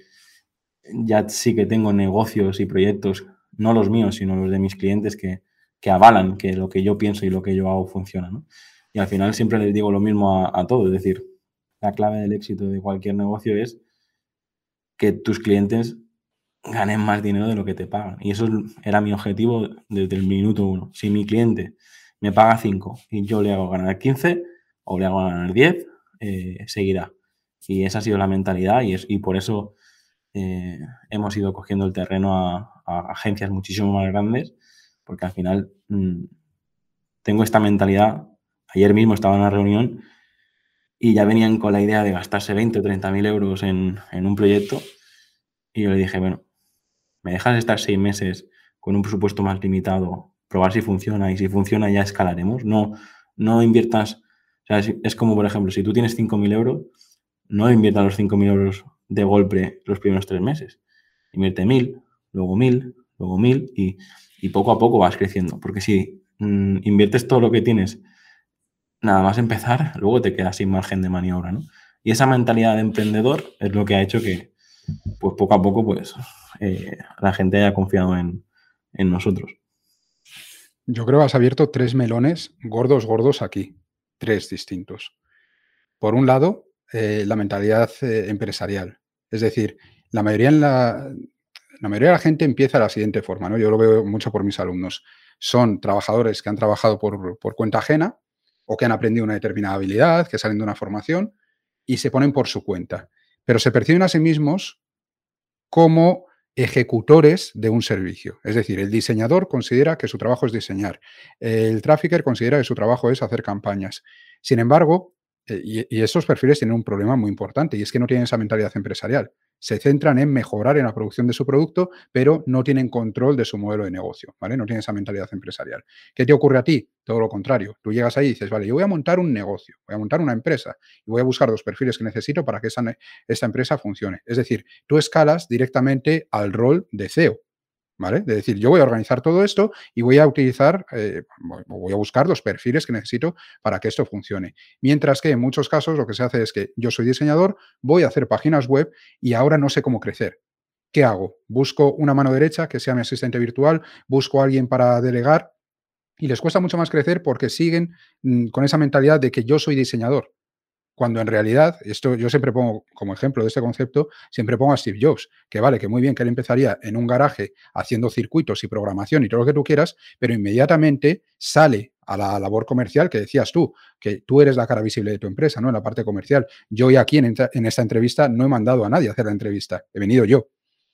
ya sí que tengo negocios y proyectos, no los míos, sino los de mis clientes, que, avalan que lo que yo pienso y lo que yo hago funciona. Y al final siempre les digo lo mismo a, todos, es decir, la clave del éxito de cualquier negocio es que tus clientes ganen más dinero de lo que te pagan. Y eso era mi objetivo desde el minuto uno. Si mi cliente me paga 5 y yo le hago ganar 15 o le hago ganar 10, eh, seguirá. Y esa ha sido la mentalidad y, es, y por eso eh, hemos ido cogiendo el terreno a, agencias muchísimo más grandes, porque al final mm, tengo esta mentalidad. Ayer mismo estaba en una reunión y ya venían con la idea de gastarse 20 o 30 mil euros en, en un proyecto y yo le dije, bueno, ¿me dejas estar seis meses con un presupuesto más limitado, probar si funciona y si funciona ya escalaremos? No, no inviertas, es, como por ejemplo, si tú tienes 5.000 euros, no invierta los 5.000 euros de golpe los primeros tres meses. Invierte 1.000, luego 1.000, luego 1.000 y, y, poco a poco vas creciendo. Porque si mm, inviertes todo lo que tienes, nada más empezar, luego te quedas sin margen de maniobra. ¿no? Y esa mentalidad de emprendedor es lo que ha hecho que, pues poco a poco, pues eh, la gente haya confiado en, en nosotros. Yo creo que has abierto tres melones gordos, gordos aquí, tres distintos. Por un lado, eh, la mentalidad eh, empresarial. Es decir, la mayoría, la mayoría de la gente empieza de la siguiente forma, ¿no? Yo lo veo mucho por mis alumnos. Son trabajadores que han trabajado por, por cuenta ajena o que han aprendido una determinada habilidad, que salen de una formación y se ponen por su cuenta. Pero se perciben a sí mismos como ejecutores de un servicio. Es decir, el diseñador considera que su trabajo es diseñar. El trafficker considera que su trabajo es hacer campañas. Sin embargo, eh, y, esos perfiles tienen un problema muy importante y es que no tienen esa mentalidad empresarial. Se centran en mejorar en la producción de su producto, pero no tienen control de su modelo de negocio, ¿vale? No tienen esa mentalidad empresarial. ¿Qué te ocurre a ti? Todo lo contrario. Tú llegas ahí y dices, vale, yo voy a montar un negocio, voy a montar una empresa y voy a buscar los perfiles que necesito para que esa, esta empresa funcione. Es decir, tú escalas directamente al rol de CEO, ¿vale? De decir, yo voy a organizar todo esto y voy a utilizar, eh, voy a buscar los perfiles que necesito para que esto funcione. Mientras que en muchos casos lo que se hace es que yo soy diseñador, voy a hacer páginas web y ahora no sé cómo crecer. ¿Qué hago? Busco una mano derecha que sea mi asistente virtual, busco a alguien para delegar y les cuesta mucho más crecer porque siguen mm, con esa mentalidad de que yo soy diseñador. Cuando en realidad, esto yo siempre pongo como ejemplo de este concepto, siempre pongo a Steve Jobs, que vale, que muy bien que él empezaría en un garaje haciendo circuitos y programación y todo lo que tú quieras, pero inmediatamente sale a la labor comercial que decías tú, que tú eres la cara visible de tu empresa, ¿no? En la parte comercial. Yo hoy aquí en, en esta entrevista no he mandado a nadie a hacer la entrevista, he venido yo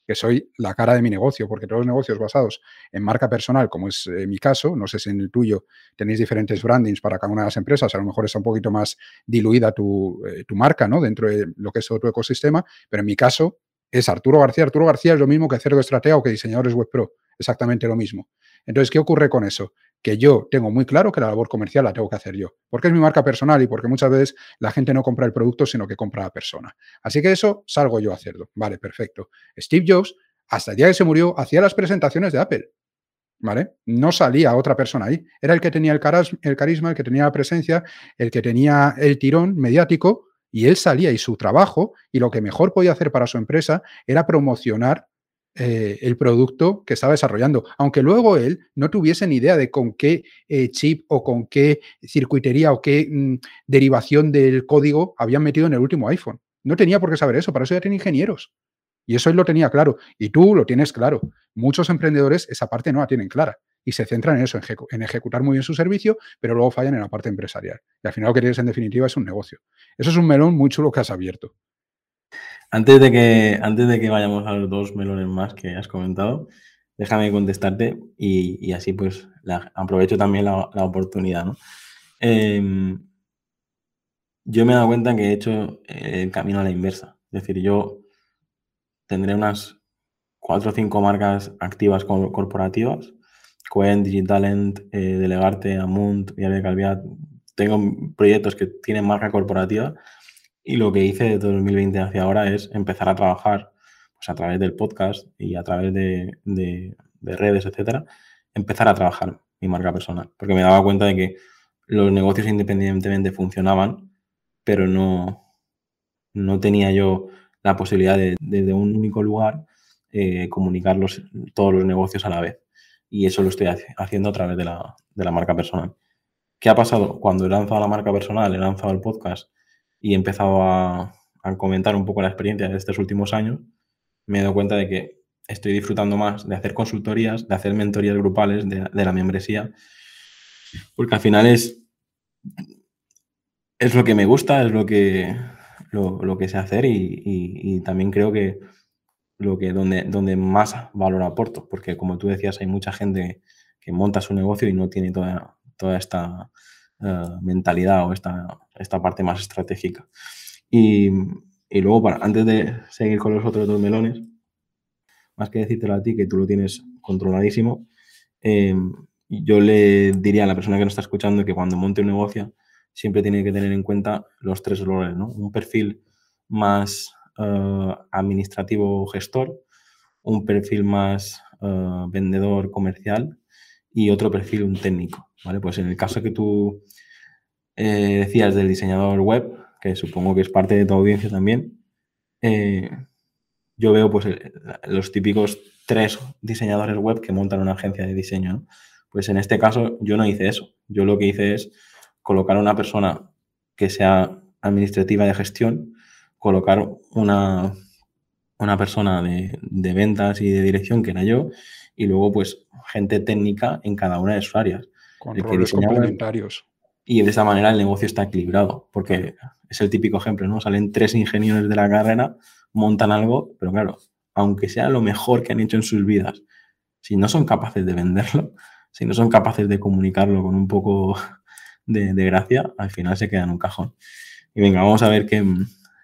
que soy la cara de mi negocio, porque todos los negocios basados en marca personal, como es eh, mi caso, no sé si en el tuyo tenéis diferentes brandings para cada una de las empresas, a lo mejor está un poquito más diluida tu, eh, tu marca, ¿no? Dentro de lo que es todo tu ecosistema, pero en mi caso es Arturo García. Arturo García es lo mismo que Cerdo Estratega o que Diseñadores Web Pro, exactamente lo mismo. Entonces, ¿qué ocurre con eso? Que yo tengo muy claro que la labor comercial la tengo que hacer yo, porque es mi marca personal y porque muchas veces la gente no compra el producto, sino que compra la persona. Así que eso salgo yo a hacerlo. Vale, perfecto. Steve Jobs, hasta el día que se murió, hacía las presentaciones de Apple. ¿Vale? No salía otra persona ahí. Era el que tenía el, el carisma, el que tenía la presencia, el que tenía el tirón mediático, y él salía y su trabajo y lo que mejor podía hacer para su empresa era promocionar eh, el producto que estaba desarrollando, aunque luego él no tuviese ni idea de con qué eh, chip o con qué circuitería o qué mm, derivación del código habían metido en el último iPhone. No tenía por qué saber eso, para eso ya tiene ingenieros. Y eso él lo tenía claro. Y tú lo tienes claro. Muchos emprendedores esa parte no la tienen clara y se centran en eso, en, ejecutar muy bien su servicio, pero luego fallan en la parte empresarial. Y al final lo que tienes en definitiva es un negocio. Eso es un melón muy chulo que has abierto. Antes de que, antes de que vayamos a los dos melones más que has comentado, déjame contestarte y, así pues aprovecho también la, oportunidad. ¿no? Em, yo me he dado cuenta que he hecho el camino a la inversa. Es decir, yo tendré unas cuatro o cinco marcas activas corporativas. Cohen, Digitalent, eh, Delegarte, Amunt, Viale Calviat. Tengo proyectos que tienen marca corporativa y lo que hice de 2020 hacia ahora es empezar a trabajar pues, a través del podcast y a través de, redes, etcétera, empezar a trabajar mi marca personal. Porque me daba cuenta de que los negocios independientemente funcionaban, pero no, no tenía yo la posibilidad de, desde un único lugar, eh, comunicar todos los negocios a la vez. Y eso lo estoy haciendo a través de la, de la marca personal. ¿Qué ha pasado? Cuando he lanzado la marca personal, he lanzado el podcast y he empezado a, comentar un poco la experiencia de estos últimos años, me he dado cuenta de que estoy disfrutando más de hacer consultorías, de hacer mentorías grupales de, la membresía, porque al final es, es lo que me gusta, es lo que, lo, que sé hacer y, también creo que lo que donde, donde más valor aporto, porque como tú decías, hay mucha gente que monta su negocio y no tiene toda, toda esta eh, mentalidad o esta, esta parte más estratégica. Y, luego, para, antes de seguir con los otros dos melones, más que decírtelo a ti, que tú lo tienes controladísimo, eh, yo le diría a la persona que nos está escuchando que cuando monte un negocio siempre tiene que tener en cuenta los tres roles, ¿no? Un perfil más uh, administrativo gestor, un perfil más vendedor comercial y otro perfil, un técnico, ¿vale? Pues en el caso que tú eh, decías del diseñador web, que supongo que es parte de tu audiencia también, eh, yo veo pues los típicos tres diseñadores web que montan una agencia de diseño, Pues en este caso yo no hice eso. Yo lo que hice es colocar a una persona que sea administrativa de gestión, colocar una, una persona de, de ventas y de dirección, que era yo, y luego pues gente técnica en cada una de sus áreas. Con roles complementarios. Y de esa manera el negocio está equilibrado, porque es el típico ejemplo, ¿no? Salen tres ingenieros de la carrera, montan algo, pero claro, aunque sea lo mejor que han hecho en sus vidas, si no son capaces de venderlo, si no son capaces de comunicarlo con un poco de, de gracia, al final se queda en un cajón. Y venga, vamos a ver qué,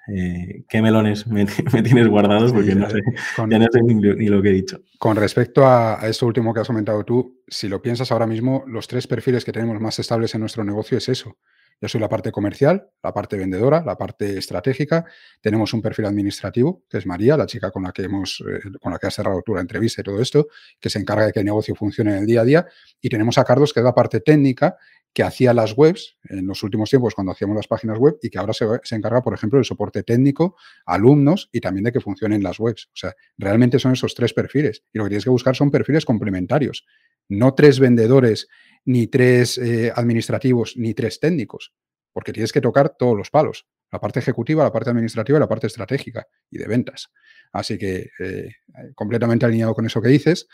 eh, qué melones me, tienes guardados porque no sé, ya no sé ni, lo que he dicho. Con respecto a, esto último que has comentado tú, si lo piensas ahora mismo, los tres perfiles que tenemos más estables en nuestro negocio es eso. Yo soy la parte comercial, la parte vendedora, la parte estratégica. Tenemos un perfil administrativo, que es María, la chica con la que hemos, eh, con la que ha cerrado tú la entrevista y todo esto, que se encarga de que el negocio funcione en el día a día. Y tenemos a Carlos, que es la parte técnica, que hacía las webs en los últimos tiempos cuando hacíamos las páginas web y que ahora se, se, encarga, por ejemplo, del soporte técnico, alumnos y también de que funcionen las webs. O sea, realmente son esos tres perfiles. Y lo que tienes que buscar son perfiles complementarios, no tres vendedores ni tres eh, administrativos, ni tres técnicos, porque tienes que tocar todos los palos, la parte ejecutiva, la parte administrativa y la parte estratégica y de ventas. Así que eh, completamente alineado con eso que dices.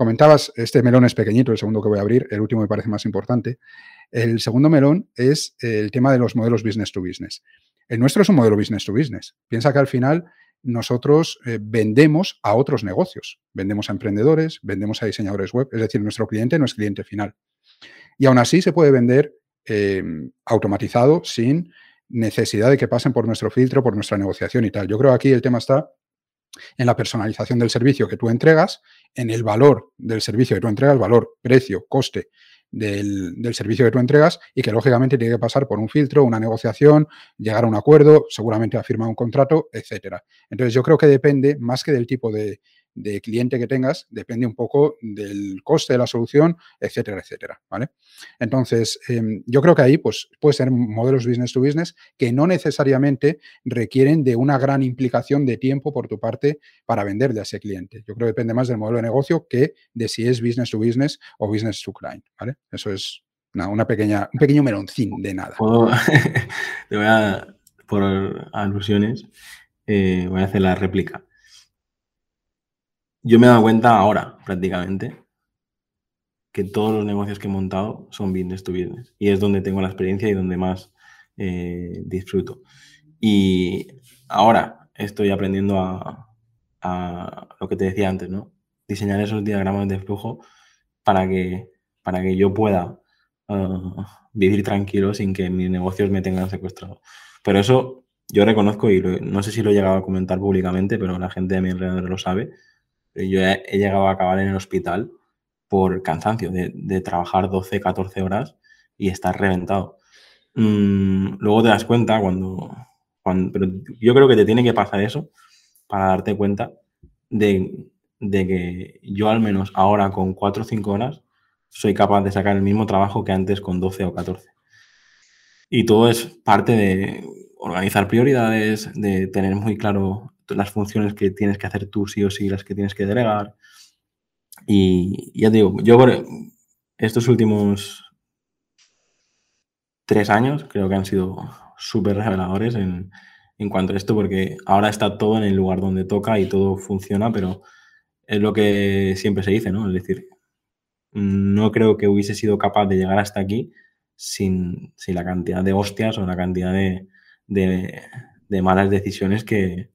Comentabas, este melón es pequeñito, el segundo que voy a abrir, el último me parece más importante. El segundo melón es el tema de los modelos business to business. El nuestro es un modelo business to business. Piensa que al final nosotros eh, vendemos a otros negocios. Vendemos a emprendedores, vendemos a diseñadores web, es decir, nuestro cliente no es cliente final. Y aún así se puede vender eh, automatizado sin necesidad de que pasen por nuestro filtro, por nuestra negociación y tal. Yo creo que aquí el tema está en la personalización del servicio que tú entregas, en el valor del servicio que tú entregas, valor, precio, coste del, servicio que tú entregas y que lógicamente tiene que pasar por un filtro, una negociación, llegar a un acuerdo, seguramente a firmar un contrato, etcétera. Entonces yo creo que depende más que del tipo de, de cliente que tengas depende un poco del coste de la solución, etcétera, etcétera. ¿vale? Entonces, em, yo creo que ahí pues, puede ser modelos business to business que no necesariamente requieren de una gran implicación de tiempo por tu parte para venderle a ese cliente. Yo creo que depende más del modelo de negocio que de si es business to business o business to client. ¿vale? Eso es una, pequeña, un pequeño meloncín de nada. Te voy a, por alusiones, eh, voy a hacer la réplica. Yo me he dado cuenta ahora, prácticamente, que todos los negocios que he montado son business to business. Y es donde tengo la experiencia y donde más eh, disfruto. Y ahora estoy aprendiendo a, lo que te decía antes, ¿no? Diseñar esos diagramas de flujo para que, para que yo pueda uh, vivir tranquilo sin que mis negocios me tengan secuestrado. Pero eso yo reconozco y no sé si lo he llegado a comentar públicamente, pero la gente de mi alrededor lo sabe yo he, llegado a acabar en el hospital por cansancio de, trabajar 12, 14 horas y estar reventado. Mm, luego te das cuenta cuando, Pero yo creo que te tiene que pasar eso para darte cuenta de, de que yo al menos ahora con 4 o 5 horas soy capaz de sacar el mismo trabajo que antes con 12 o 14. Y todo es parte de organizar prioridades, de tener muy claro las funciones que tienes que hacer tú sí o sí, las que tienes que delegar. Y ya te digo, yo por estos últimos tres años creo que han sido súper reveladores en, en cuanto a esto, porque ahora está todo en el lugar donde toca y todo funciona, pero es lo que siempre se dice, ¿no? Es decir, no creo que hubiese sido capaz de llegar hasta aquí sin, la cantidad de hostias o la cantidad de, de malas decisiones que,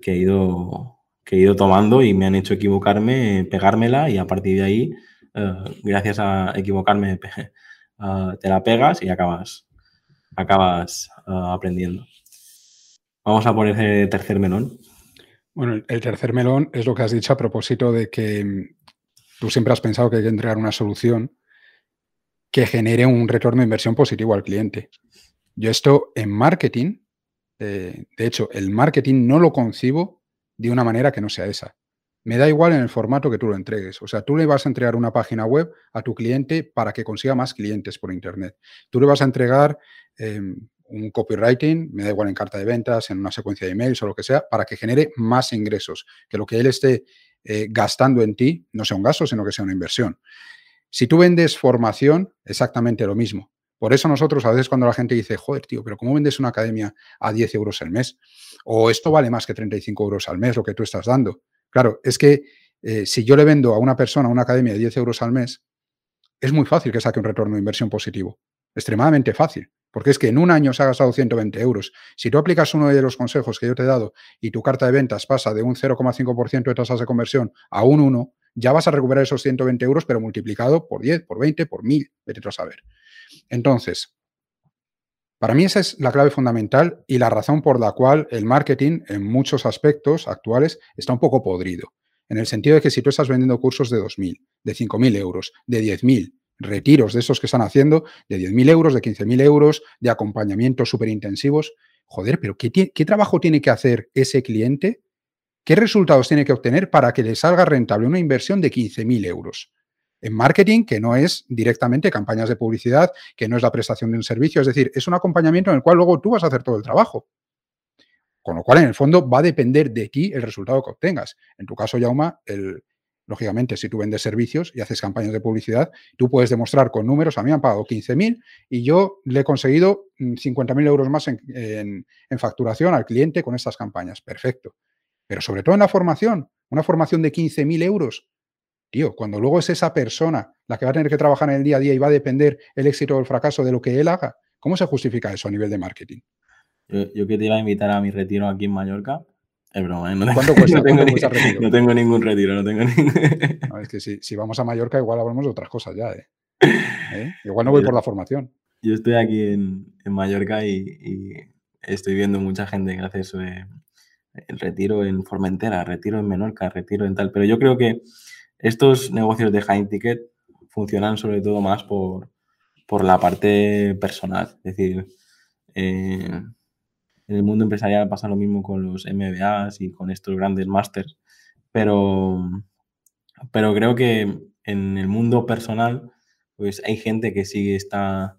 que he ido, que he ido tomando y me han hecho equivocarme, pegármela y a partir de ahí, eh, gracias a equivocarme, eh, te la pegas y acabas, acabas eh, aprendiendo. Vamos a por ese tercer melón. Bueno, el tercer melón es lo que has dicho a propósito de que mm, tú siempre has pensado que hay que entregar una solución que genere un retorno de inversión positivo al cliente. Yo esto en marketing de hecho, el marketing no lo concibo de una manera que no sea esa. Me da igual en el formato que tú lo entregues. O sea, tú le vas a entregar una página web a tu cliente para que consiga más clientes por Internet. Tú le vas a entregar em, un copywriting, me da igual en carta de ventas, en una secuencia de emails o lo que sea, para que genere más ingresos, que lo que él esté eh, gastando en ti no sea un gasto, sino que sea una inversión. Si tú vendes formación, exactamente lo mismo. Por eso nosotros a veces cuando la gente dice, joder, tío, pero ¿cómo vendes una academia a 10 euros al mes? O esto vale más que 35 euros al mes lo que tú estás dando. Claro, es que eh, si yo le vendo a una persona una academia de 10 euros al mes, es muy fácil que saque un retorno de inversión positivo. Extremadamente fácil. Porque es que en un año se ha gastado 120 euros. Si tú aplicas uno de los consejos que yo te he dado y tu carta de ventas pasa de un 0,5% de tasas de conversión a un 1, ya vas a recuperar esos 120 euros, pero multiplicado por 10, por 20, por 1000, vete a saber. Entonces, para mí esa es la clave fundamental y la razón por la cual el marketing en muchos aspectos actuales está un poco podrido. En el sentido de que si tú estás vendiendo cursos de 2.000, de 5.000 euros, de 10.000, retiros de esos que están haciendo, de 10.000 euros, de 15.000 euros, de acompañamientos súper intensivos. Joder, pero ¿qué, ¿qué, trabajo tiene que hacer ese cliente? ¿Qué resultados tiene que obtener para que le salga rentable una inversión de 15.000 euros? En marketing, que no es directamente campañas de publicidad, que no es la prestación de un servicio, es decir, es un acompañamiento en el cual luego tú vas a hacer todo el trabajo. Con lo cual, en el fondo, va a depender de ti el resultado que obtengas. En tu caso, Yauma, el, lógicamente, si tú vendes servicios y haces campañas de publicidad, tú puedes demostrar con números, a mí me han pagado 15.000 y yo le he conseguido 50.000 mm, euros más en, facturación al cliente con estas campañas. Perfecto. Pero sobre todo en la formación, una formación de 15.000 euros. Tío, cuando luego es esa persona la que va a tener que trabajar en el día a día y va a depender el éxito o el fracaso de lo que él haga, ¿cómo se justifica eso a nivel de marketing? Yo, que te iba a invitar a mi retiro aquí en Mallorca. Es broma, ¿eh? no, ¿Cuánto cuesta, no, tengo retiro? no tengo ningún retiro, no tengo ningún... es que si, vamos a Mallorca igual hablamos de otras cosas ya, ¿eh? ¿Eh? Igual no voy por la formación. Yo estoy aquí en, Mallorca y, estoy viendo mucha gente que hace eso de el retiro en Formentera, retiro en Menorca, retiro en tal. Pero yo creo que estos negocios de high ticket funcionan sobre todo más por, por la parte personal. Es decir, eh, en el mundo empresarial pasa lo mismo con los MBAs y con estos grandes másters, pero, pero creo que en el mundo personal, pues hay gente que sí está,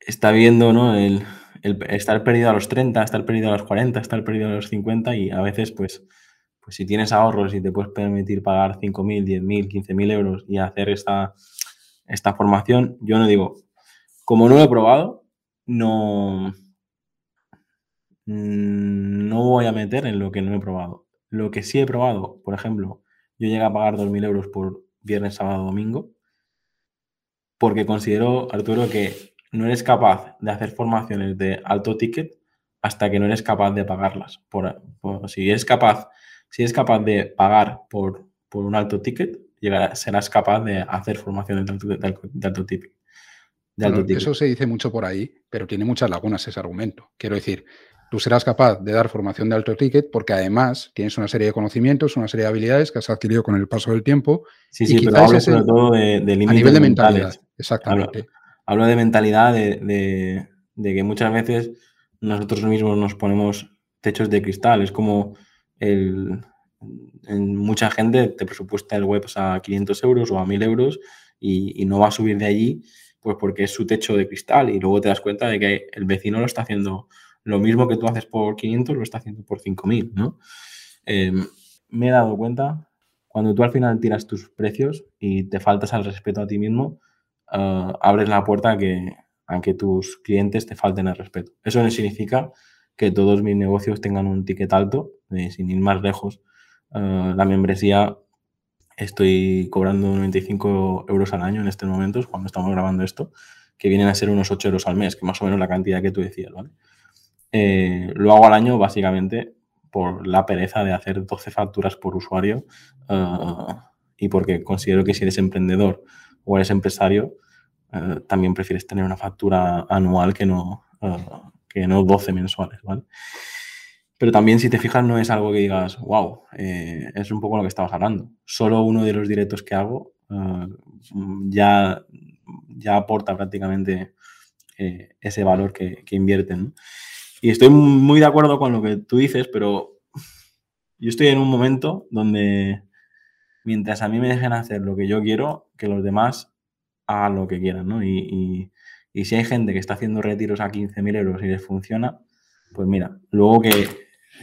está viendo, ¿no? El, estar perdido a los 30, estar perdido a los 40, estar perdido a los 50 y a veces, pues, pues si tienes ahorros y te puedes permitir pagar 5.000, 10.000, 15.000 euros y hacer esta, esta formación, yo no digo, como no lo he probado, no, no voy a meter en lo que no he probado. Lo que sí he probado, por ejemplo, yo llegué a pagar 2.000 euros por viernes, sábado, domingo, porque considero, Arturo, que no eres capaz de hacer formaciones de alto ticket hasta que no eres capaz de pagarlas. Por, si eres capaz, si eres capaz de pagar por, por un alto ticket, serás capaz de hacer formaciones de alto, ticket. Eso se dice mucho por ahí, pero tiene muchas lagunas ese argumento. Quiero decir, tú serás capaz de dar formación de alto ticket porque además tienes una serie de conocimientos, una serie de habilidades que has adquirido con el paso del tiempo. Sí, sí, pero hablo sobre todo de, de A nivel de mentalidad, exactamente. Hablo, de mentalidad de, que muchas veces nosotros mismos nos ponemos techos de cristal. Es como el, en mucha gente te presupuesta el web a 500 euros o a 1000 euros y, y no va a subir de allí pues porque es su techo de cristal y luego te das cuenta de que el vecino lo está haciendo lo mismo que tú haces por 500 lo está haciendo por 5000, ¿no? Em, me he dado cuenta, cuando tú al final tiras tus precios y te faltas al respeto a ti mismo, ah, abres la puerta a que, a tus clientes te falten el respeto. Eso no significa que todos mis negocios tengan un ticket alto, sin ir más lejos. Ah, la membresía estoy cobrando 95 euros al año en estos momentos, cuando estamos grabando esto, que vienen a ser unos 8 euros al mes, que más o menos la cantidad que tú decías. Eh, lo hago al año básicamente por la pereza de hacer 12 facturas por usuario eh, y porque considero que si eres emprendedor o eres empresario, eh, también prefieres tener una factura anual que no, que no 12 mensuales, ¿vale? Pero también, si te fijas, no es algo que digas, wow, es un poco lo que estabas hablando. Solo uno de los directos que hago ya, ya aporta prácticamente ese valor que, que invierten. Y estoy muy de acuerdo con lo que tú dices, pero yo estoy en un momento donde mientras a mí me dejen hacer lo que yo quiero, que los demás hagan lo que quieran, ¿no? Y, si hay gente que está haciendo retiros a 15.000 euros y les funciona, pues mira, luego que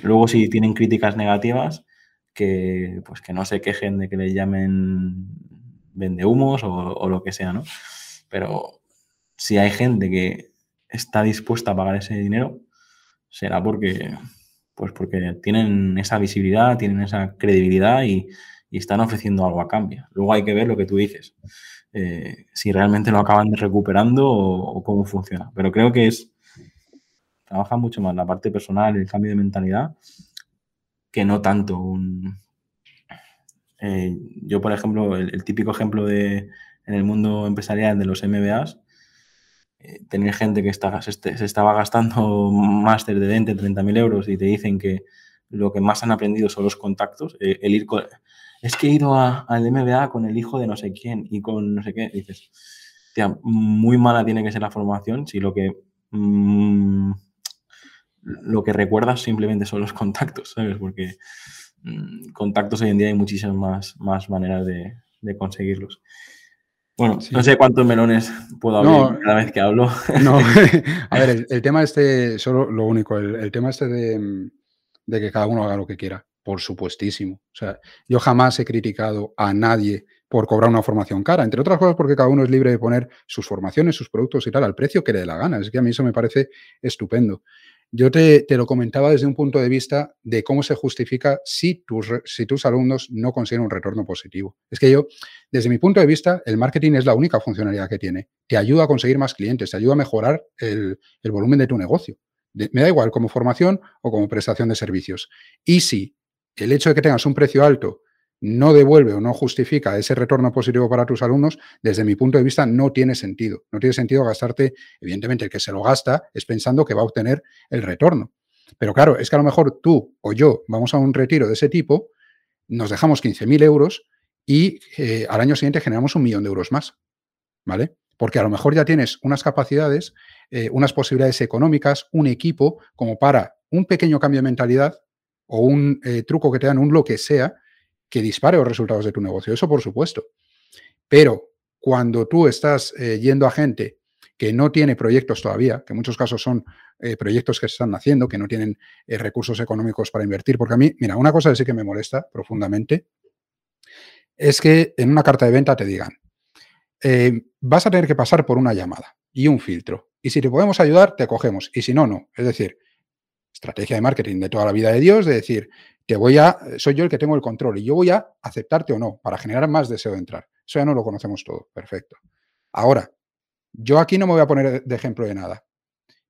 luego si tienen críticas negativas, que pues que no se quejen de que les llamen vendehumos o, o lo que sea, ¿no? Pero si hay gente que está dispuesta a pagar ese dinero, será porque, pues porque tienen esa visibilidad, tienen esa credibilidad y, están ofreciendo algo a cambio. Luego hay que ver lo que tú dices, eh, si realmente lo acaban recuperando o, cómo funciona. Pero creo que es, trabaja mucho más la parte personal, el cambio de mentalidad, que no tanto un... Eh, yo, por ejemplo, el, típico ejemplo de en el mundo empresarial de los MBAs, eh, tener gente que está, se, estaba gastando máster de 20, 30 mil euros y te dicen que lo que más han aprendido son los contactos, eh, el, ir es que he ido al MBA con el hijo de no sé quién y con no sé qué. dices, tía, muy mala tiene que ser la formación si lo que, mm, lo que recuerdas simplemente son los contactos, ¿sabes? Porque mm, contactos hoy en día hay muchísimas más, más maneras de, conseguirlos. Bueno, no sé cuántos melones puedo abrir cada vez que hablo. No, a ver, el, tema este, solo lo único, el, tema este de, de, que cada uno haga lo que quiera, por supuestísimo. O sea, yo jamás he criticado a nadie por cobrar una formación cara, entre otras cosas porque cada uno es libre de poner sus formaciones, sus productos y tal al precio que le dé la gana. Es que a mí eso me parece estupendo. Yo te, lo comentaba desde un punto de vista de cómo se justifica si tus, si tus alumnos no consiguen un retorno positivo. Es que yo, desde mi punto de vista, el marketing es la única funcionalidad que tiene. Te ayuda a conseguir más clientes, te ayuda a mejorar el, volumen de tu negocio. me da igual como formación o como prestación de servicios. Y si el hecho de que tengas un precio alto no devuelve o no justifica ese retorno positivo para tus alumnos, desde mi punto de vista no tiene sentido. No tiene sentido gastarte, evidentemente el que se lo gasta es pensando que va a obtener el retorno. Pero claro, es que a lo mejor tú o yo vamos a un retiro de ese tipo, nos dejamos 15.000 euros y eh, al año siguiente generamos un millón de euros más. ¿Vale? Porque a lo mejor ya tienes unas capacidades, eh, unas posibilidades económicas, un equipo como para un pequeño cambio de mentalidad o un eh, truco que te dan, un lo que sea, que dispare los resultados de tu negocio. Eso por supuesto. Pero cuando tú estás eh, yendo a gente que no tiene proyectos todavía, que en muchos casos son eh, proyectos que se están haciendo, que no tienen recursos económicos para invertir, porque a mí, mira, una cosa que sí que me molesta profundamente es que en una carta de venta te digan, vas a tener que pasar por una llamada y un filtro. Y si te podemos ayudar, te cogemos. Y si no, no. Es decir, estrategia de marketing de toda la vida de Dios, de decir, te voy a, soy yo el que tengo el control y yo voy a aceptarte o no para generar más deseo de entrar. Eso ya no lo conocemos todo, perfecto. Ahora, yo aquí no me voy a poner de ejemplo de nada,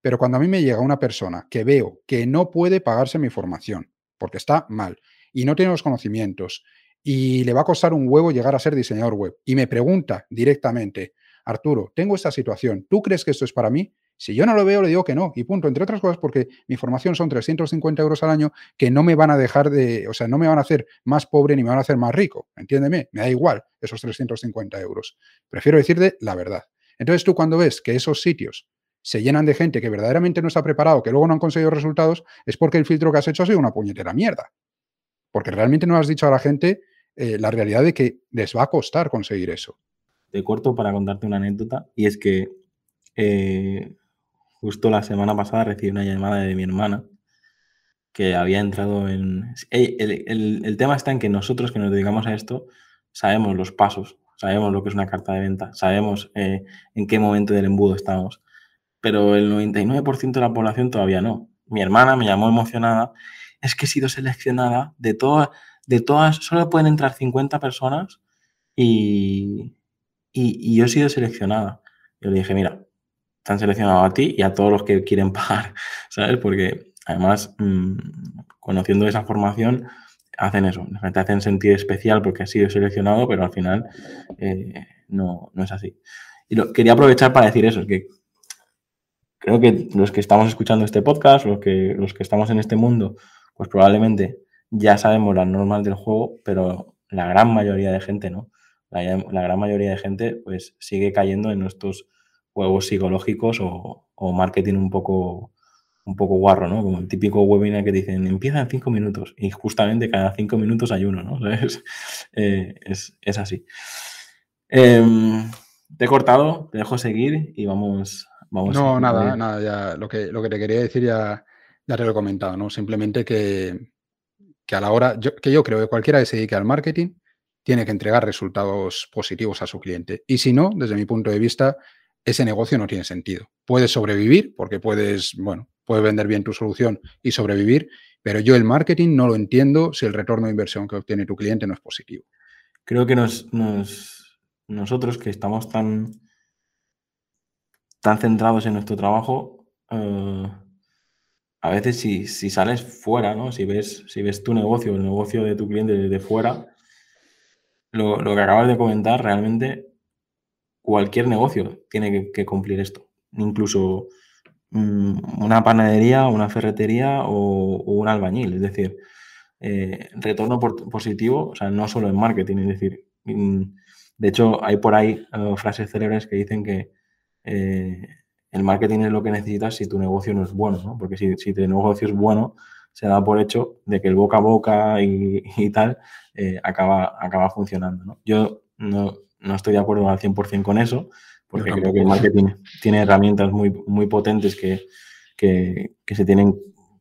pero cuando a mí me llega una persona que veo que no puede pagarse mi formación porque está mal y no tiene los conocimientos y le va a costar un huevo llegar a ser diseñador web y me pregunta directamente, Arturo, tengo esta situación, ¿tú crees que esto es para mí? Si yo no lo veo, le digo que no, y punto. Entre otras cosas, porque mi formación son 350 euros al año que no me van a dejar de, o sea, no me van a hacer más pobre ni me van a hacer más rico. Entiéndeme, me da igual esos 350 euros. Prefiero decirte la verdad. Entonces tú cuando ves que esos sitios se llenan de gente que verdaderamente no está preparado, que luego no han conseguido resultados, es porque el filtro que has hecho ha sido una puñetera mierda. Porque realmente no has dicho a la gente eh, la realidad de que les va a costar conseguir eso. Te corto para contarte una anécdota y es que eh, Justo la semana pasada recibí una llamada de mi hermana que había entrado en... El, tema está en que nosotros que nos dedicamos a esto sabemos los pasos, sabemos lo que es una carta de venta, sabemos eh, en qué momento del embudo estamos, pero el 99% de la población todavía no. Mi hermana me llamó emocionada, es que he sido seleccionada de todas, de todas, solo pueden entrar 50 personas y, y, y yo he sido seleccionada. Yo le dije, mira, han seleccionado a ti y a todos los que quieren pagar, ¿sabes? Porque además, mm, conociendo esa formación, hacen eso, te hacen sentir especial porque has sido seleccionado, pero al final eh, no, es así. Y lo, quería aprovechar para decir eso, que creo que los que estamos escuchando este podcast, los que, los que estamos en este mundo, pues probablemente ya sabemos las normas del juego, pero la gran mayoría de gente no. La, la gran mayoría de gente pues sigue cayendo en nuestros juegos psicológicos o, marketing un poco, un poco guarro, ¿no? Como el típico webinar que dicen, empieza en cinco minutos y justamente cada cinco minutos hay uno, ¿no? Eh, es, así. Em, te he cortado, te dejo seguir y vamos... vamos no, nada, nada, ya lo que, lo que te quería decir ya, ya te lo he comentado, ¿no? Simplemente que, que a la hora, que yo creo que cualquiera que se dedique al marketing tiene que entregar resultados positivos a su cliente. Y si no, desde mi punto de vista, ese negocio no tiene sentido. Puedes sobrevivir porque puedes, bueno, puedes vender bien tu solución y sobrevivir, pero yo el marketing no lo entiendo si el retorno de inversión que obtiene tu cliente no es positivo. Creo que nos, nosotros que estamos tan, tan centrados en nuestro trabajo, eh, a veces si, sales fuera, ¿no? si, ves, si ves tu negocio, el negocio de tu cliente desde fuera, lo, lo que acabas de comentar realmente cualquier negocio tiene que, cumplir esto. Incluso mm, una panadería, una ferretería o, un albañil. Es decir, eh, retorno positivo, o sea, no solo en marketing, es decir, mm, de hecho, hay por ahí eh, frases célebres que dicen que eh, el marketing es lo que necesitas si tu negocio no es bueno, ¿no? Porque si, si tu negocio es bueno, se da por hecho de que el boca a boca y, tal acaba, acaba funcionando, ¿no? Yo no, no estoy de acuerdo al 100% con eso, porque creo que el marketing tiene herramientas muy, muy potentes que, que, que se tienen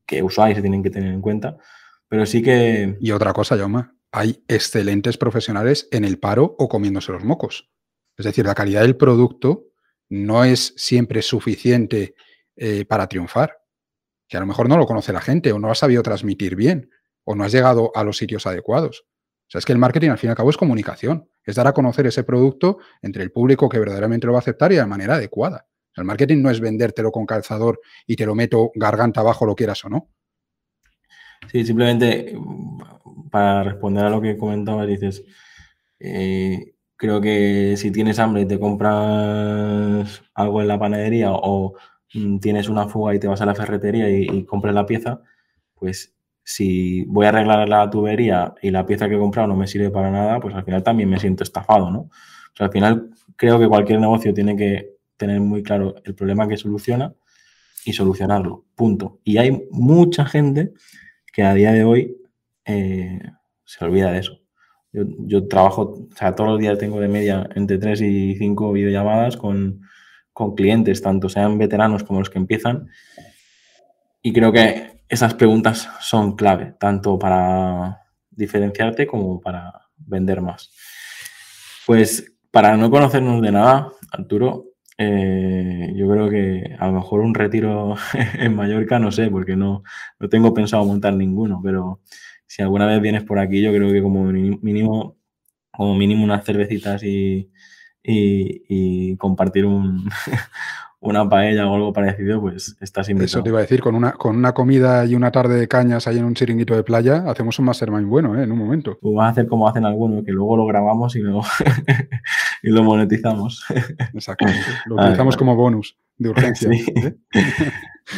que usar y se tienen que tener en cuenta. Pero sí que... Y otra cosa, Jaume, hay excelentes profesionales en el paro o comiéndose los mocos. Es decir, la calidad del producto no es siempre suficiente eh, para triunfar. Que a lo mejor no lo conoce la gente o no ha sabido transmitir bien o no has llegado a los sitios adecuados. O sea, es que el marketing al fin y al cabo es comunicación, es dar a conocer ese producto entre el público que verdaderamente lo va a aceptar y de manera adecuada. El marketing no es vendértelo con calzador y te lo meto garganta abajo, lo quieras o no. Sí, simplemente mm, para responder a lo que comentabas, dices, eh, creo que si tienes hambre y te compras algo en la panadería o mm, tienes una fuga y te vas a la ferretería y, compras la pieza, pues si voy a arreglar la tubería y la pieza que he comprado no me sirve para nada, pues al final también me siento estafado, ¿no? O sea, al final creo que cualquier negocio tiene que tener muy claro el problema que soluciona y solucionarlo, punto. Y hay mucha gente que a día de hoy eh, se olvida de eso. Yo, trabajo, o sea, todos los días tengo de media entre 3 y 5 videollamadas con, con clientes, tanto sean veteranos como los que empiezan. Y creo que esas preguntas son clave, tanto para diferenciarte como para vender más. Pues para no conocernos de nada, Arturo, eh, yo creo que a lo mejor un retiro en Mallorca, no sé, porque no, no tengo pensado montar ninguno, pero si alguna vez vienes por aquí, yo creo que como mínimo, como mínimo unas cervecitas y, y compartir un, una paella o algo parecido, pues estás invitado. Eso te iba a decir, con una, con una comida y una tarde de cañas ahí en un chiringuito de playa, hacemos un mastermind bueno, ¿eh? En un momento. O vas a hacer como hacen algunos, que luego lo grabamos y, luego y lo monetizamos. Exactamente. Lo utilizamos como bonus de urgencia. ¿eh?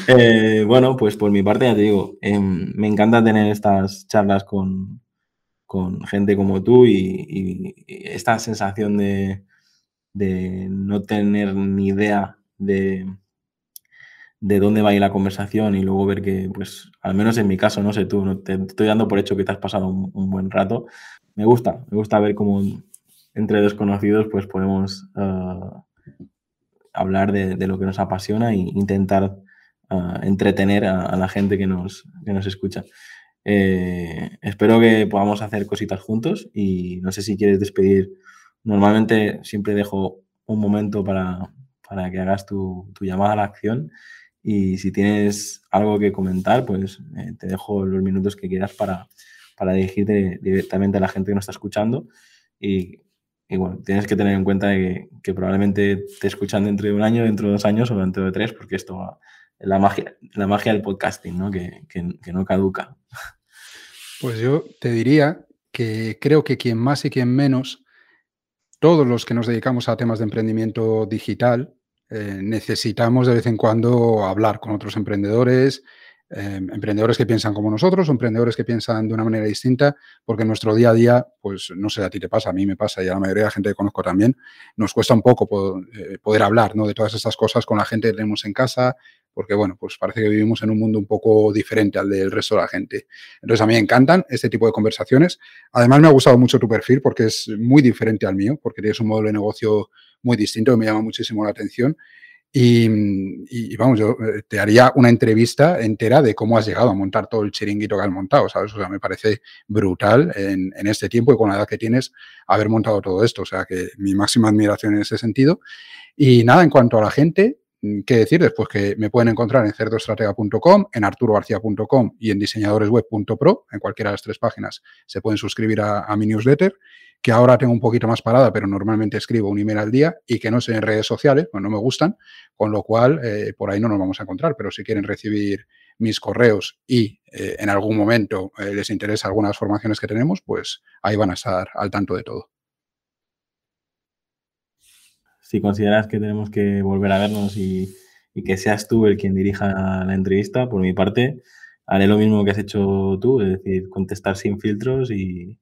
Eh, bueno, pues por mi parte ya te digo, em, me encanta tener estas charlas con, con gente como tú y, esta sensación de, de no tener ni idea de, de dónde va a ir la conversación y luego ver que, pues, al menos en mi caso, no sé tú, no, te estoy dando por hecho que te has pasado un, buen rato. Me gusta, me gusta ver cómo entre desconocidos, pues, podemos ah, hablar de, lo que nos apasiona e intentar ah, entretener a, la gente que nos, que nos escucha. Eh, espero que podamos hacer cositas juntos y no sé si quieres despedir. Normalmente siempre dejo un momento para, para que hagas tu, llamada a la acción. Y si tienes algo que comentar, pues eh, te dejo los minutos que quieras para, para dirigirte directamente a la gente que nos está escuchando. Y, bueno, tienes que tener en cuenta que, probablemente te escuchan dentro de un año, dentro de dos años o dentro de tres, porque esto es la magia, la magia del podcasting, ¿no? Que, que no caduca. Pues yo te diría que creo que quien más y quien menos, todos los que nos dedicamos a temas de emprendimiento digital, eh, necesitamos de vez en cuando hablar con otros emprendedores, em, emprendedores que piensan como nosotros o emprendedores que piensan de una manera distinta, porque en nuestro día a día, pues no sé, a ti te pasa, a mí me pasa y a la mayoría de la gente que conozco también, nos cuesta un poco eh, poder, hablar ¿no? de todas estas cosas con la gente que tenemos en casa, porque bueno, pues parece que vivimos en un mundo un poco diferente al del resto de la gente. Entonces a mí me encantan este tipo de conversaciones. Además me ha gustado mucho tu perfil porque es muy diferente al mío, porque tienes un modelo de negocio muy distinto que me llama muchísimo la atención. Y, vamos, yo eh, te haría una entrevista entera de cómo has llegado a montar todo el chiringuito que has montado, ¿sabes? O sea, me parece brutal en, en, este tiempo y con la edad que tienes haber montado todo esto. O sea, que mi máxima admiración en ese sentido. Y nada, en cuanto a la gente, ¿qué decir? Después que me pueden encontrar en cerdoestratega.com, en arturogarcía.com y en diseñadoresweb.pro. En cualquiera de las tres páginas se pueden suscribir a, a mi newsletter que ahora tengo un poquito más parada, pero normalmente escribo un email al día y que no sé en redes sociales, pues no me gustan, con lo cual eh, por ahí no nos vamos a encontrar, pero si quieren recibir mis correos y eh, en algún momento eh, les interesa algunas formaciones que tenemos, pues ahí van a estar al tanto de todo. Si consideras que tenemos que volver a vernos y, y que seas tú el quien dirija la entrevista, por mi parte, haré lo mismo que has hecho tú, es decir, contestar sin filtros y,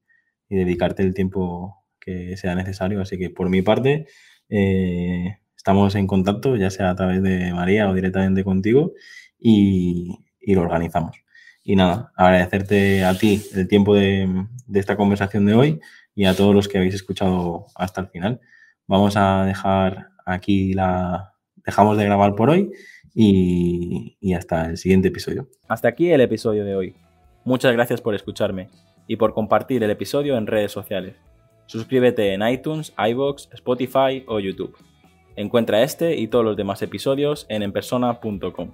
dedicarte el tiempo que sea necesario. Así que por mi parte, eh, estamos en contacto, ya sea a través de María o directamente contigo, y, lo organizamos. Y nada, agradecerte a ti el tiempo de esta conversación de hoy y a todos los que habéis escuchado hasta el final. Vamos a dejar aquí la... Dejamos de grabar por hoy y, y hasta el siguiente episodio. Hasta aquí el episodio de hoy. Muchas gracias por escucharme y por compartir el episodio en redes sociales. Suscríbete en iTunes, iBox, Spotify o YouTube. Encuentra este y todos los demás episodios en enpersona.com.